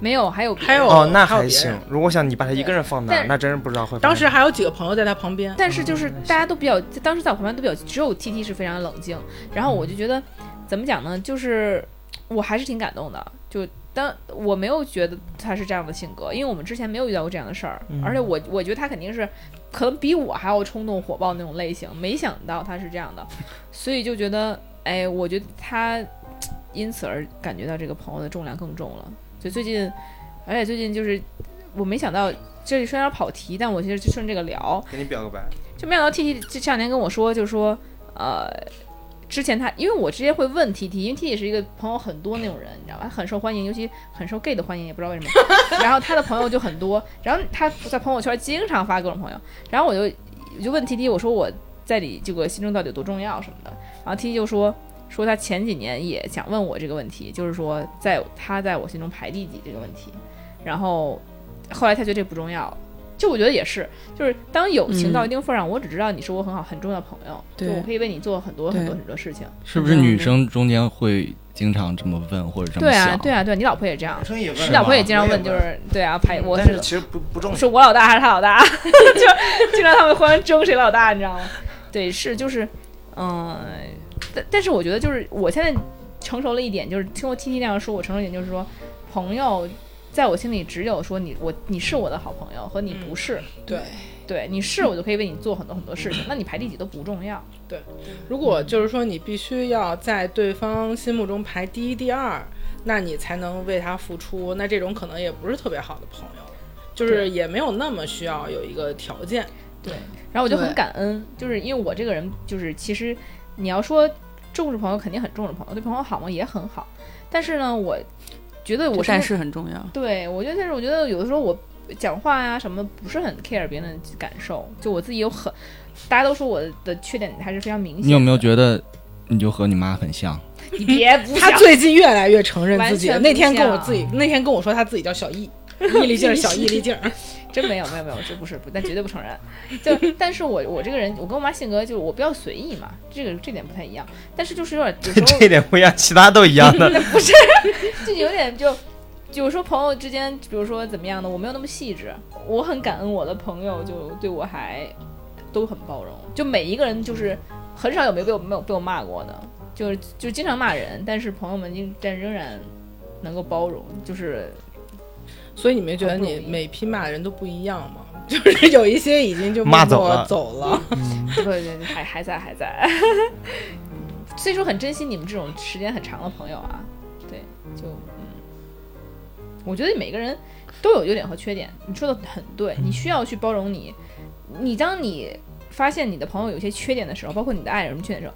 没有，还有还有哦，那还行。如果想你把他一个人放那儿，那真是不知道会。当时还有几个朋友在他旁边，但是就是大家都比较，当时在我旁边都比较，只有 T T 是非常冷静。然后我就觉得，怎么讲呢？就是我还是挺感动的。就当我没有觉得他是这样的性格，因为我们之前没有遇到过这样的事儿，而且我我觉得他肯定是可能比我还要冲动火爆那种类型。没想到他是这样的，所以就觉得，哎，我觉得他因此而感觉到这个朋友的重量更重了。所以最近，而且最近就是我没想到。这里虽然跑题，但我其实就顺这个聊，给你表个白，就没想到 T T 这这两天跟我说，就说，呃，之前他因为我直接会问 T T，因为 T T 是一个朋友很多那种人，你知道吧？很受欢迎，尤其很受 gay 的欢迎，也不知道为什么。然后他的朋友就很多，然后他在朋友圈经常发各种朋友，然后我就我就问 T T，我说我在你这个心中到底有多重要什么的，然后 T T 就说。说他前几年也想问我这个问题，就是说在他在我心中排第几这个问题，然后后来他觉得这不重要。就我觉得也是，就是当友情到一定份上，我只知道你是我很好很重要的朋友，对就我可以为你做很多很多很多事情。是不是女生中间会经常这么问或者这么对啊，想？对啊，对啊，你老婆也这样，也问你老婆也经常问，就是对啊，排我是但是其实不不重要。是我老大还是他老大，就经常他们互相争谁老大，你知道吗？对，是就是，嗯，但但是我觉得就是我现在成熟了一点，就是听过 T T 那样说，我成熟一点就是说，朋友在我心里只有说你我你是我的好朋友和你不是，对。对你是我就可以为你做很多很多事情，那你排第几都不重要。对如果就是说你必须要在对方心目中排第一、第二，那你才能为他付出，那这种可能也不是特别好的朋友，就是也没有那么需要有一个条件。对，然后我就很感恩，就是因为我这个人就是其实你要说重视朋友，肯定很重视朋友，对朋友好吗也很好，但是呢，我觉得我是但是很重要。对我觉得，但是我觉得有的时候我讲话呀、什么不是很 care 别人的感受，就我自己有很，大家都说我的缺点还是非常明显。你有没有觉得你就和你妈很像？你别 不他最近越来越承认自己那天跟我自己，那天跟我说他自己叫小易，毅力劲儿，小毅力劲儿。真没有没有没有，这不是不，但绝对不承认。就但是我我这个人，我跟我妈性格就是我比较随意嘛，这个这点不太一样。但是就是有点有时候这一点不一样，其他都一样的。不是，就有点就，有时候朋友之间，比如说怎么样的，我没有那么细致。我很感恩我的朋友，就对我还都很包容。就每一个人，就是很少有没有被我没有被我骂过的，就是就经常骂人，但是朋友们仍但仍然能够包容，就是所以你没觉得你每批骂的人都不一样吗？就是有一些已经就骂走了走了。对对对，还还在还在。所以说很珍惜你们这种时间很长的朋友啊，我觉得每个人都有优点和缺点，你说的很对，你需要去包容你。你当你发现你的朋友有些缺点的时候，包括你的爱人有什么缺点的时候，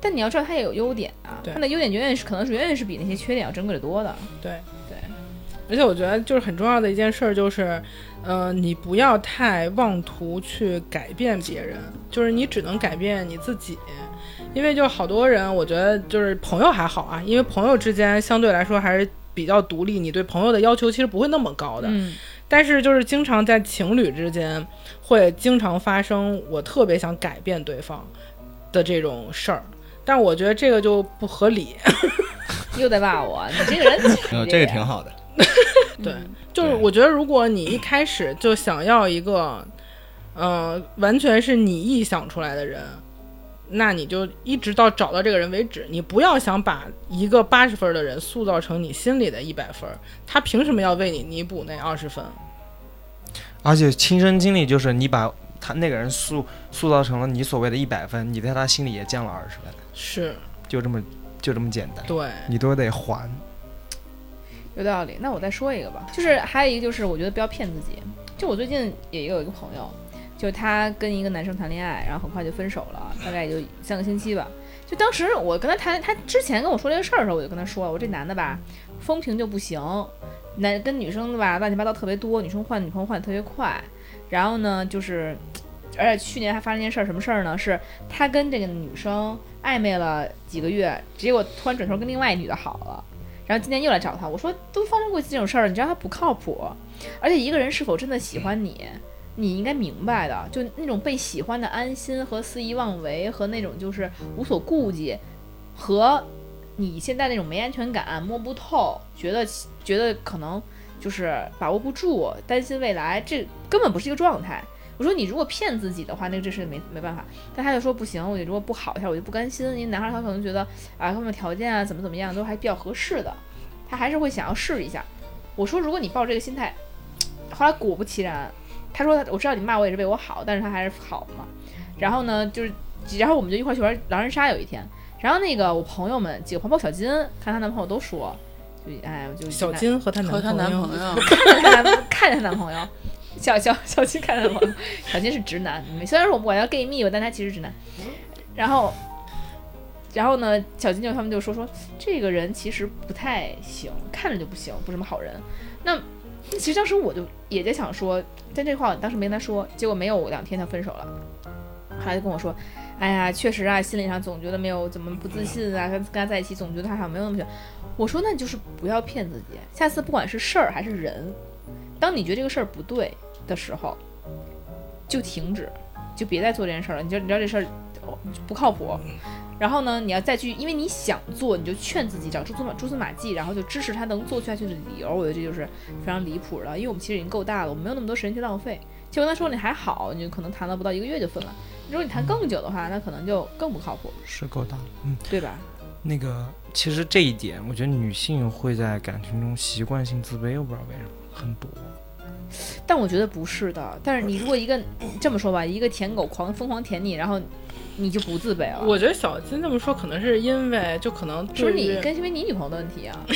但你要知道他也有优点啊，对他的优点远远是可能是远远是比那些缺点要珍贵的多的。对对，而且我觉得就是很重要的一件事儿，就是，呃，你不要太妄图去改变别人，就是你只能改变你自己。因为就好多人，我觉得就是朋友还好啊，因为朋友之间相对来说还是比较独立，你对朋友的要求其实不会那么高的。嗯，但是就是经常在情侣之间会经常发生我特别想改变对方的这种事儿，但我觉得这个就不合理。又在骂我，你这个人 这个挺好的。对，就是我觉得，如果你一开始就想要一个，呃，完全是你臆想出来的人，那你就一直到找到这个人为止。你不要想把一个八十分的人塑造成你心里的一百分，他凭什么要为你弥补那二十分？而且亲身经历就是你把他那个人塑塑造成了你所谓的一百分，你在他心里也降了二十分，是，就这么就这么简单，对，你都得还。有道理。那我再说一个吧，就是还有一个就是我觉得不要骗自己。就我最近也有一个朋友，就他跟一个男生谈恋爱，然后很快就分手了，大概也就三个星期吧。就当时我跟他谈，他之前跟我说这个事儿的时候，我就跟他说，我说这男的吧，风评就不行，男跟女生的吧乱七八糟特别多，女生换女朋友换的特别快。然后呢，就是，而且去年还发生一件事儿，什么事儿呢？是他跟这个女生暧昧了几个月，结果突然转头跟另外一女的好了。然后今天又来找他，我说都发生过这种事儿，你知道他不靠谱，而且一个人是否真的喜欢你，你应该明白的，就那种被喜欢的安心和肆意妄为，和那种就是无所顾忌，和你现在那种没安全感、摸不透，觉得觉得可能就是把握不住，担心未来，这根本不是一个状态。我说你如果骗自己的话，那这事没没办法。但他就说不行，我如果不好一下，我就不甘心。因为男孩他可能觉得啊，他们条件啊怎么怎么样都还比较合适的，他还是会想要试一下。我说如果你抱这个心态，后来果不其然，他说他我知道你骂我也是为我好，但是他还是好嘛。然后呢，就是然后我们就一块儿去玩狼人杀有一天，然后那个我朋友们几个朋友，小金看她男朋友都说，就哎我就小金和她和她男，朋友，她 男 看着她男朋友，小小小金看着她男朋友，小金是直男，虽然说我不管他 gay 蜜吧，但他其实直男。然后，然后呢，小金就他们就说说这个人其实不太行，看着就不行，不是什么好人。那那其实当时我就也在想说，但这话我当时没跟他说，结果没有两天他分手了，后来就跟我说。哎呀，确实啊，心理上总觉得没有怎么不自信啊，跟跟他在一起总觉得他好像没有那么想。我说那你就是不要骗自己，下次不管是事儿还是人，当你觉得这个事儿不对的时候，就停止，就别再做这件事儿了。你就你知道这事儿哦不靠谱，然后呢，你要再去，因为你想做，你就劝自己找蛛丝马蛛丝马迹，然后就支持他能做下去的理由。我觉得这就是非常离谱的，因为我们其实已经够大了，我们没有那么多时间去浪费。结果他说你还好，你可能谈了不到一个月就分了。如果你谈更久的话，那可能就更不靠谱，是够大了，嗯，对吧？那个其实这一点，我觉得女性会在感情中习惯性自卑，我不知道为什么很多。但我觉得不是的。但是你如果一个这么说吧，一个舔狗狂疯狂舔你，然后你就不自卑了。我觉得小金这么说，可能是因为就可能是不是你跟因为你女朋友的问题啊？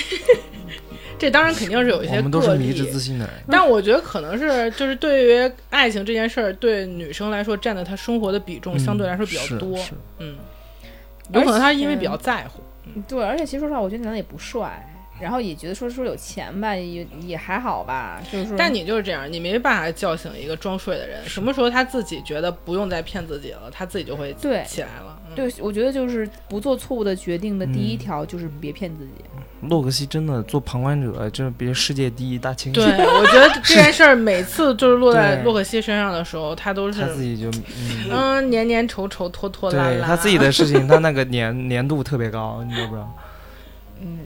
这当然肯定是有一些我们都个例是迷之自信的人，但我觉得可能是就是对于爱情这件事儿，对女生来说占的她生活的比重相对来说比较多。是嗯，有可能她因为比较在乎。对，而且其实说实话，我觉得男的也不帅，然后也觉得说说有钱吧，也也还好吧，就是说。但你就是这样，你没办法叫醒一个装睡的人。什么时候他自己觉得不用再骗自己了，他自己就会对起来了。嗯对，我觉得就是不做错误的决定的第一嗯条就是别骗自己。洛克西真的做旁观者，就是别世界第一大清对，我觉得这件事儿 每次就是落在洛克西身上的时候，他都是他自己就嗯。嗯黏黏稠稠、拖拖拉拉。对他自己的 事情，他那个粘粘度特别高，你知不知道？嗯，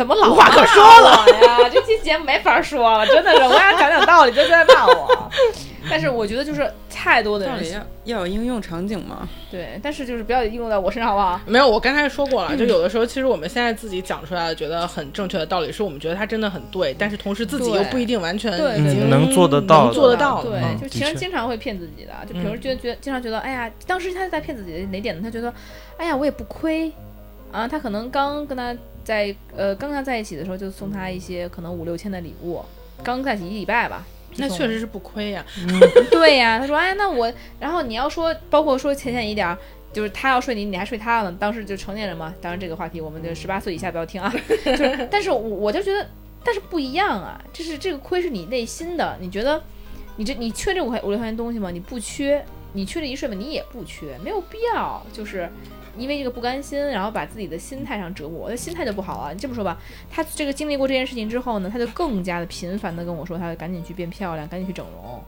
怎么老无话可说了呀？这期节目没法说了，真的是我想讲讲道理就在骂我。但是我觉得就是太多的人道理要要有应用场景嘛。对，但是就是不要应用在我身上，好不好？没有，我刚才说过嗯了，就有的时候，其实我们现在自己讲出来的，觉得很正确的道理，是我们觉得它真的很对，但是同时自己又不一定完全已经嗯能做得到能做得到。对，嗯就其实经常会骗自己的，就比如嗯觉得觉得经常觉得，哎呀，当时他在骗自己的哪点呢？他觉得，哎呀，我也不亏啊，他可能刚跟他在呃刚刚在一起的时候，就送他一些可能五六千的礼物，刚在一起一礼拜吧。那确实是不亏呀。对呀，他说，哎，那我，然后你要说，包括说浅显一点儿，就是他要睡你，你还睡他呢，当时就成年人嘛。当然这个话题我们就十八岁以下不要听啊。就是，但是我我就觉得，但是不一样啊，这是这个亏是你内心的，你觉得你这你缺这五块五六块钱东西吗？你不缺，你缺这一睡吗？你也不缺，没有必要，就是。因为这个不甘心，然后把自己的心态上折磨，那心态就不好啊。你这么说吧，他这个经历过这件事情之后呢，他就更加的频繁的跟我说，他赶紧去变漂亮，赶紧去整容。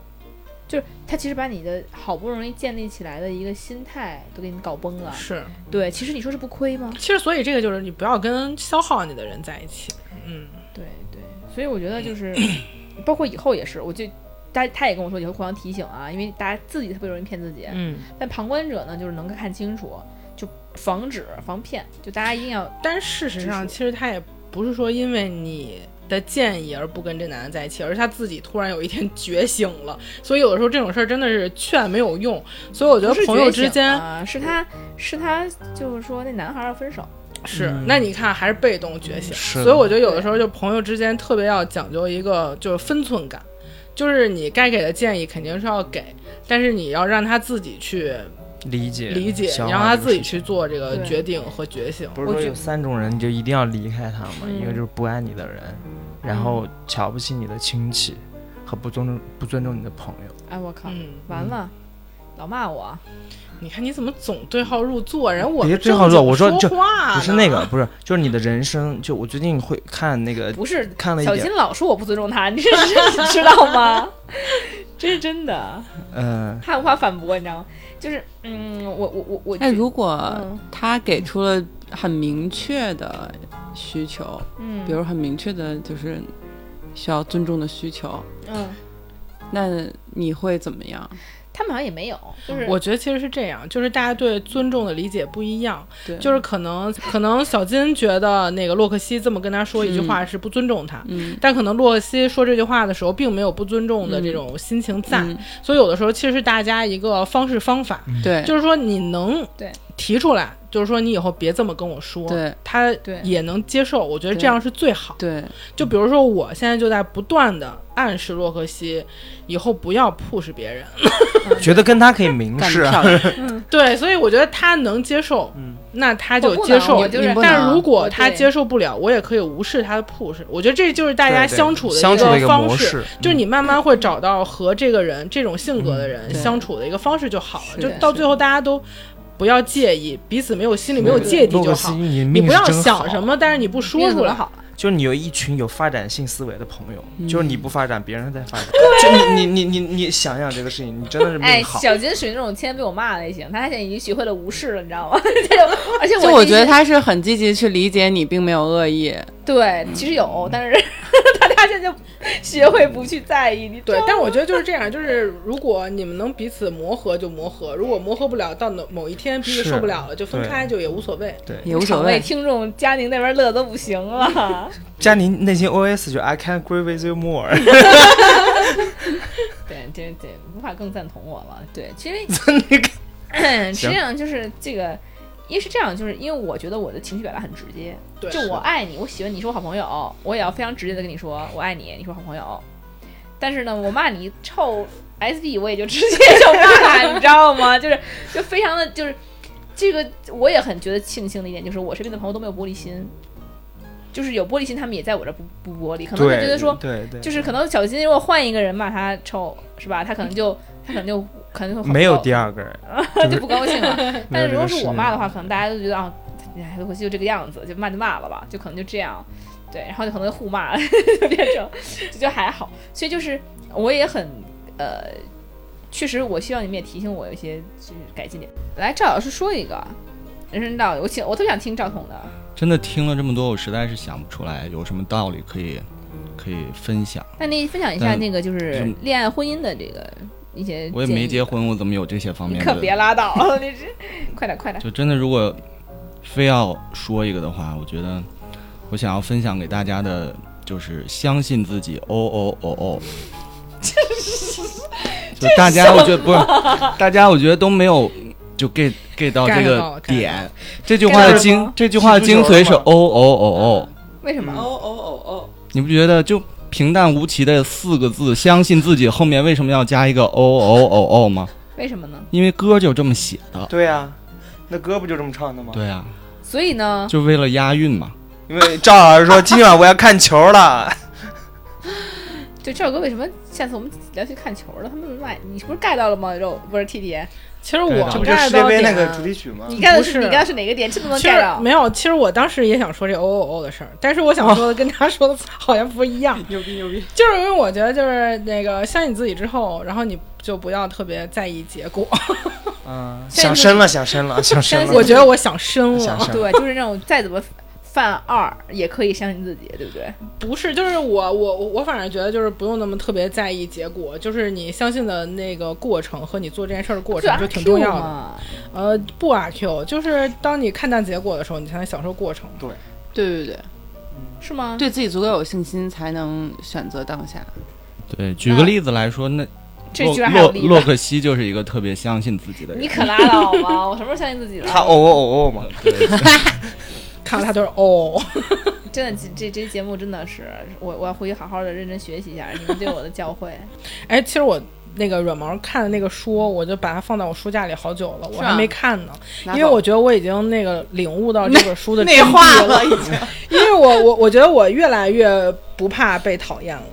就是他其实把你的好不容易建立起来的一个心态都给你搞崩了。是，对，其实你说是不亏吗？其实所以这个就是你不要跟消耗你的人在一起。嗯，对对，所以我觉得就是，包括以后也是，我就他他也跟我说以后互相提醒啊，因为大家自己特别容易骗自己，嗯，但旁观者呢就是能够看清楚，就防止防骗，就大家一定要但事实上，其实他也不是说因为你的建议而不跟这男的在一起，而是他自己突然有一天觉醒了。所以有的时候这种事儿真的是劝没有用。所以我觉得朋友之间，啊，是他是他就是说那男孩要分手，是，嗯那你看还是被动觉醒，所以我觉得有的时候就朋友之间特别要讲究一个就是分寸感，就是你该给的建议肯定是要给，但是你要让他自己去理解理解，你让他自己去做这个决定和觉醒。不是说有三种人你就一定要离开他吗？嗯一个就是不爱你的人，然后瞧不起你的亲戚，和不尊重不尊重你的朋友。哎，我靠，嗯，完了，老骂我，你看你怎么总对号入座？人我别对号入座我说正经说话不是那个，不是，就是你的人生。就我最近会看那个，不是看了一点小金，老说我不尊重他，你这是知道吗？这是真的，嗯、他无法反驳，你知道吗？就是，嗯，我我我我，哎，如果嗯。他给出了很明确的需求，嗯，比如很明确的就是需要尊重的需求，嗯，那你会怎么样？他们好像也没有，就是我觉得其实是这样，就是大家对尊重的理解不一样，对，就是可能可能小金觉得那个洛克西这么跟他说一句话是不尊重他，嗯，但可能洛克西说这句话的时候并没有不尊重的这种心情在，嗯所以有的时候其实是大家一个方式方法，对，就是说你能对提出来，就是说你以后别这么跟我说，对。他也能接受，我觉得这样是最好。对，就比如说我现在就在不断的暗示洛克西，以后不要 push 别人，觉得跟他可以明干示啊。得漂亮，对，所以我觉得他能接受，嗯。那他就接受。但如果他接受不了，我也可以无视他的 push。我觉得这就是大家对对相处的相处的一个方式，就是你慢慢会找到和这个人这种性格的人相处的一个方式就好了。就到最后大家都不要介意，彼此没有心里没有芥蒂就好。你你不要想什么，但是你不说出来。好？就是你有一群有发展性思维的朋友，嗯就是你不发展，别人在发展。就你你你你你想想这个事情，你真的是 哎，命好。小金属于那种天天被我骂的类型，他现在已经学会了无视了，你知道吗？这种，而且就我我觉得他是很积极去理解你，并没有恶意。对，其实有，但是 大家现就学会不去在意你。对，但我觉得就是这样，就是如果你们能彼此磨合就磨合，如果磨合不了，到某某一天彼此受不了了就分开，就也无所谓。对，也无所谓，听众佳宁那边乐都不行了。佳宁内心 OS 就 I can't agree with you more。对，对，对无法更赞同我了。对，其实 那个实际上就是这个，因为是这样，就是因为我觉得我的情绪表达很直接，对，就我爱你，我喜欢你，是我好朋友，我也要非常直接的跟你说我爱你，你是我好朋友。但是呢，我骂你臭 SB，我也就直接就骂，你知道吗？就是就非常的就是这个，我也很觉得庆幸的一点就是我身边的朋友都没有玻璃心，就是有玻璃心，他们也在我这儿不不玻璃，可能会，觉得说，对对，就是可能小金如果换一个人骂他臭，是吧？他可能就他可能就可能会没有第二个人，就不高兴了。但是如果是我骂的话，可能大家都觉得啊，哎，回去就这个样子，就骂就骂了吧，就可能就这样，对，然后就可能互骂，就变成就就还好。所以就是我也很呃，确实我希望你们也提醒我有一些就是改进点。来，赵老师说一个人生道理，我请我特想听赵彤的。真的听了这么多，我实在是想不出来有什么道理可以可以分享。那你分享一下那个就是恋爱婚姻的这个一些，我也没结。婚，我怎么有这些方面的？你可别拉倒，你这快点快点。就真的，如果非要说一个的话，我觉得我想要分享给大家的就是相信自己。哦哦哦哦，就大家，我觉得不是，大家我觉得都没有就 get get 到这个点。这句话的精，这句话的精髓是哦哦哦哦。为什么？哦哦哦哦你不觉得就平淡无奇的四个字，相信自己后面为什么要加一个哦哦哦哦吗？为什么呢？因为歌就这么写的。对呀，那歌不就这么唱的吗？对啊，所以呢，就为了押韵嘛。因为赵老师说今晚我要看球了，对赵哥为什么下次我们聊去看球了？他们卖你是不是 get 到了吗？肉不是 T T，其实我这不就 get 世界杯那个主题曲吗？你 get 的是是你 get 的是哪个点？这都能其 get 到？没有，其实我当时也想说这哦哦哦的事儿，但是我想说的跟他说的 好像不一样。牛逼牛逼！就是因为我觉得就是那个相信自己之后，然后你就不要特别在意结果。嗯，想深了想深了想深了我。觉得我想深了，对，就是那种再怎么犯二也可以相信自己，对不对？不是，就是我我我反正觉得就是不用那么特别在意结果，就是你相信的那个过程和你做这件事儿的过程就挺重要的。呃，不阿 Q，就是当你看淡结果的时候，你才能享受过程。对对对对，是吗？对自己足够有信心，才能选择当下。对，举个例子来说，那这洛居然还有，洛洛克西就是一个特别相信自己的人。你可拉倒吧！我什么时候相信自己了？他哦哦哦哦嘛，对 看到他都是哦，真的，这这这节目真的是我我要回去好好的认真学习一下你们对我的教诲。哎，其实我那个软毛看的那个书，我就把它放在我书架里好久了，我还没看呢，因为我觉得我已经那个领悟到这本书的内化了了，已经。因为我我我觉得我越来越不怕被讨厌了。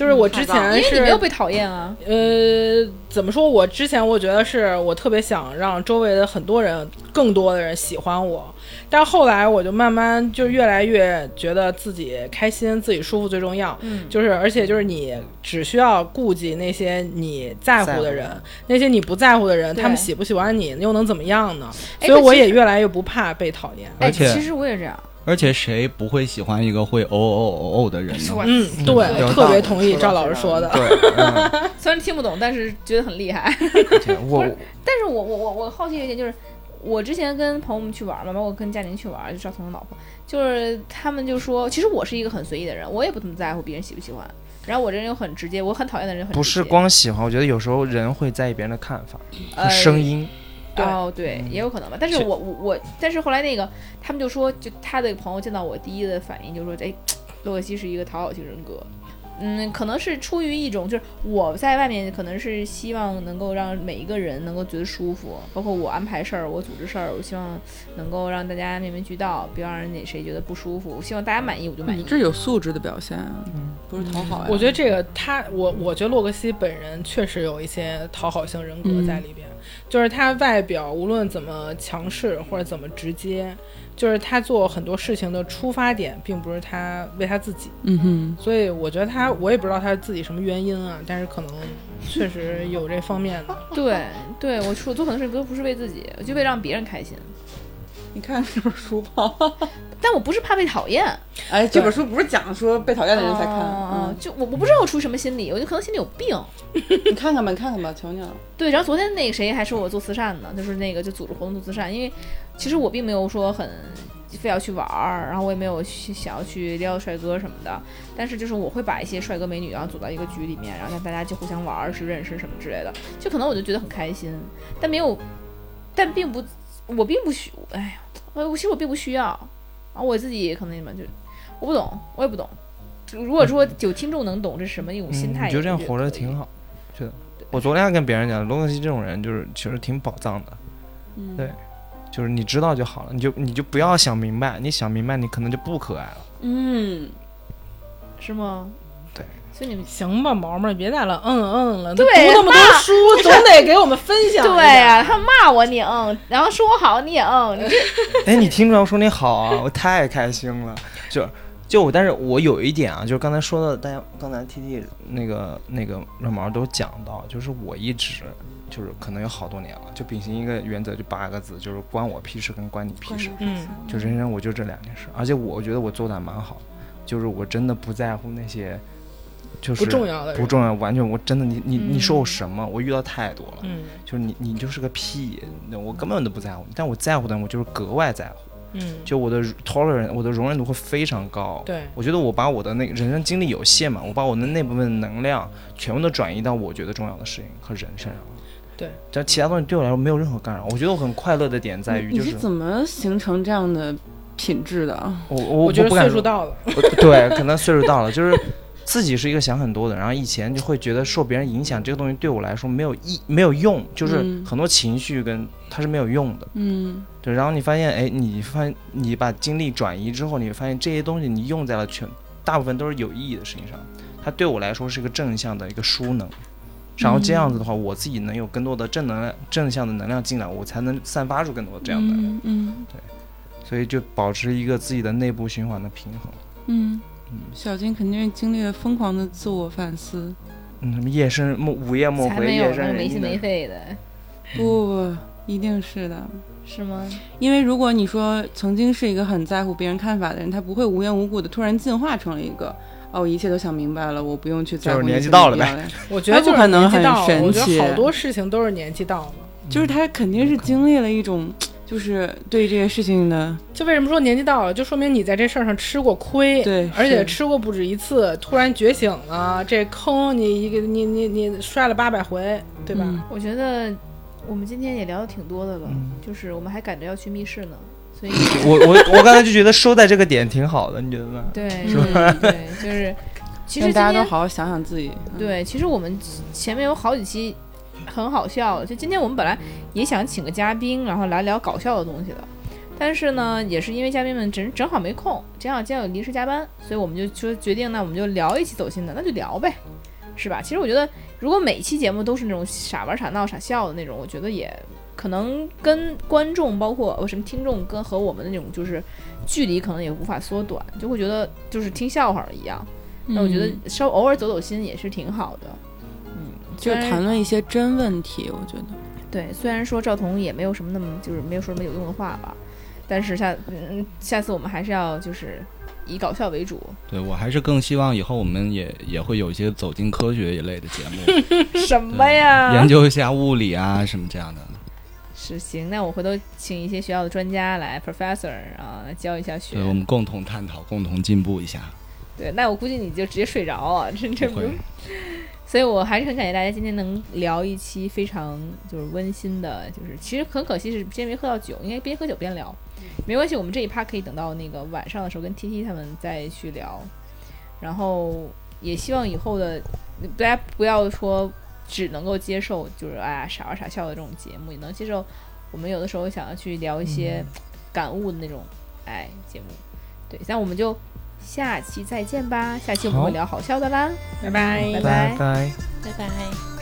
嗯，就是我之前是因为你没有被讨厌啊，呃，怎么说？我之前我觉得是我特别想让周围的很多人，更多的人喜欢我，但后来我就慢慢就越来越觉得自己开心、自己舒服最重要。嗯就是而且就是你只需要顾及那些你在乎的人，那些你不在乎的人，他们喜不喜欢你又能怎么样呢？哎所以我也越来越不怕被讨厌。哎，而且其实我也这样。而且谁不会喜欢一个会哦哦哦哦的人呢？嗯，对，我特别同意赵老师说的。对，嗯虽然听不懂，但是觉得很厉害。我但是我我我我好奇一点就是，我之前跟朋友们去玩嘛，包括跟佳宁去玩，就赵彤彤老婆，就是他们就说，其实我是一个很随意的人，我也不怎么在乎别人喜不喜欢。然后我这人又很直接，我很讨厌的人很不是光喜欢，我觉得有时候人会在意别人的看法呃和声音。对哦，对，也有可能吧。但是是我我我，但是后来那个他们就说，就他的朋友见到我第一的反应就说，哎，洛克西是一个讨好型人格。嗯，可能是出于一种，就是我在外面可能是希望能够让每一个人能够觉得舒服，包括我安排事儿，我组织事儿，我希望能够让大家面面俱到，不要让人哪谁觉得不舒服。我希望大家满意，我就满意。你这有素质的表现啊，不是讨好呀。我觉得这个他，我我觉得洛克西本人确实有一些讨好性人格在里边，就是他外表无论怎么强势或者怎么直接，就是他做很多事情的出发点并不是他为他自己，嗯哼，所以我觉得他，我也不知道他自己什么原因啊，但是可能确实有这方面的。对对，我说我做很多事情都不是为自己，我就为让别人开心。你看这本书吧。但我不是怕被讨厌，哎，这本书不是讲说被讨厌的人才看，啊嗯，就我我不知道我出于什么心理，我就可能心里有病。你看看吧，你看看吧，求你了。对，然后昨天那个谁还说我做慈善呢，就是那个就组织活动做慈善，因为其实我并没有说很非要去玩儿，然后我也没有去想要去撩帅哥什么的，但是就是我会把一些帅哥美女然后组到一个局里面，然后让大家就互相玩儿、是认识什么之类的，就可能我就觉得很开心，但没有，但并不，我并不需，哎呀，我我其实我并不需要，然后我自己也可能你们就我不懂，我也不懂。如果说有听众能懂这是什么一种心嗯，态，你就这样活着挺好，觉得。我昨天还跟别人讲，罗克西这种人就是其实挺宝藏的，嗯对就是你知道就好了，你就你就不要想明白，你想明白你可能就不可爱了。嗯，是吗？对，所以你们行吧，毛毛，别再了，嗯嗯了，读那么多书，总得给我们分享。对呀、他骂我你嗯，然后说我好你也嗯，你这 哎，你听出来我说你好啊，我太开心了。就就我，但是我有一点啊，就是刚才说的，大家刚才 T T 那个那个软毛都讲到，就是我一直就是可能有好多年了，就秉行一个原则，就八个字，就是关我屁事跟关你屁事。嗯，就人生我就这两件事，而且我觉得我做的还蛮好，就是我真的不在乎那些，就是不重要的不重要，完全我真的你你你说我嗯什么，我遇到太多了，嗯就是你你就是个屁，那我根本都不在乎你，但我在乎的人我就是格外在乎，嗯，就我的 tolerance 我的容忍度会非常高，对，我觉得我把我的那个人生精力有限嘛，我把我的那部分能量全部都转移到我觉得重要的事情和人身上了。对，但其他东西对我来说没有任何干扰。我觉得我很快乐的点在于，你就是怎么形成这样的品质的？我我我觉得不敢岁数到了，我对，可能岁数到了，就是自己是一个想很多的，然后以前就会觉得受别人影响，这个东西对我来说没有意没有用，就是嗯很多情绪跟它是没有用的。嗯对，然后你发现，哎，你发现你把精力转移之后，你会发现这些东西你用在了全大部分都是有意义的事情上，它对我来说是一个正向的一个输能。然后这样子的话，我自己能有更多的正能量、正向的能量进来，我才能散发出更多的这样的，嗯对所以就保持一个自己的内部循环的平衡。嗯，小金肯定是经历了疯狂的自我反思。嗯，什么夜深梦午夜梦回，才没有夜那个没心深人静的没肺的，不不不，一定是的。是吗？因为如果你说曾经是一个很在乎别人看法的人，他不会无缘无故的突然进化成了一个哦，一切都想明白了，我不用去在乎就是年纪到了呗我觉得就可能很年纪到了，神我觉奇得好多事情都是年纪到了。就是他肯定是经历了一种，就是对这些事情的，就为什么说年纪到了，就说明你在这事儿上吃过亏，对而且吃过不止一次，突然觉醒了，这坑你一个你你你摔了八百回，对吧？嗯我觉得我们今天也聊的挺多的了，嗯就是我们还赶着要去密室呢，所以 我我我刚才就觉得收在这个点挺好的，你觉得呢？对是对对，就是其实大家都好好想想自己。嗯，对，其实我们前面有好几期很好笑，就今天我们本来也想请个嘉宾，然后来聊搞笑的东西的，但是呢，也是因为嘉宾们正正好没空，正好今天有临时加班，所以我们就说决定，那我们就聊一期走心的，那就聊呗，是吧？其实我觉得，如果每期节目都是那种傻玩傻闹傻笑的那种，我觉得也可能跟观众，包括呃什么听众跟和我们的那种就是距离可能也无法缩短，就会觉得就是听笑话一样。那我觉得嗯稍偶尔走走心也是挺好的，就谈论一些真问题，我觉得。对，虽然说赵彤也没有什么那么就是没有说什么有用的话吧，但是下嗯下次我们还是要就是以搞笑为主。对我还是更希望以后我们也也会有一些走进科学一类的节目，什么呀？研究一下物理啊什么这样的。是行，那我回头请一些学校的专家来，professor 啊，来教一下学对，。我们共同探讨，共同进步一下。对，那我估计你就直接睡着啊，真这不会，所以我还是很感谢大家今天能聊一期非常就是温馨的，就是其实很可惜是今天没喝到酒，应该边喝酒边聊，没关系，我们这一趴可以等到那个晚上的时候跟 T T 他们再去聊，然后也希望以后的大家不要说只能够接受就是哎呀傻玩傻笑的这种节目，也能接受我们有的时候想要去聊一些感悟的那种哎节目，对，那我们就下期再见吧，下期我们会聊好笑的啦。拜拜拜拜拜。拜拜。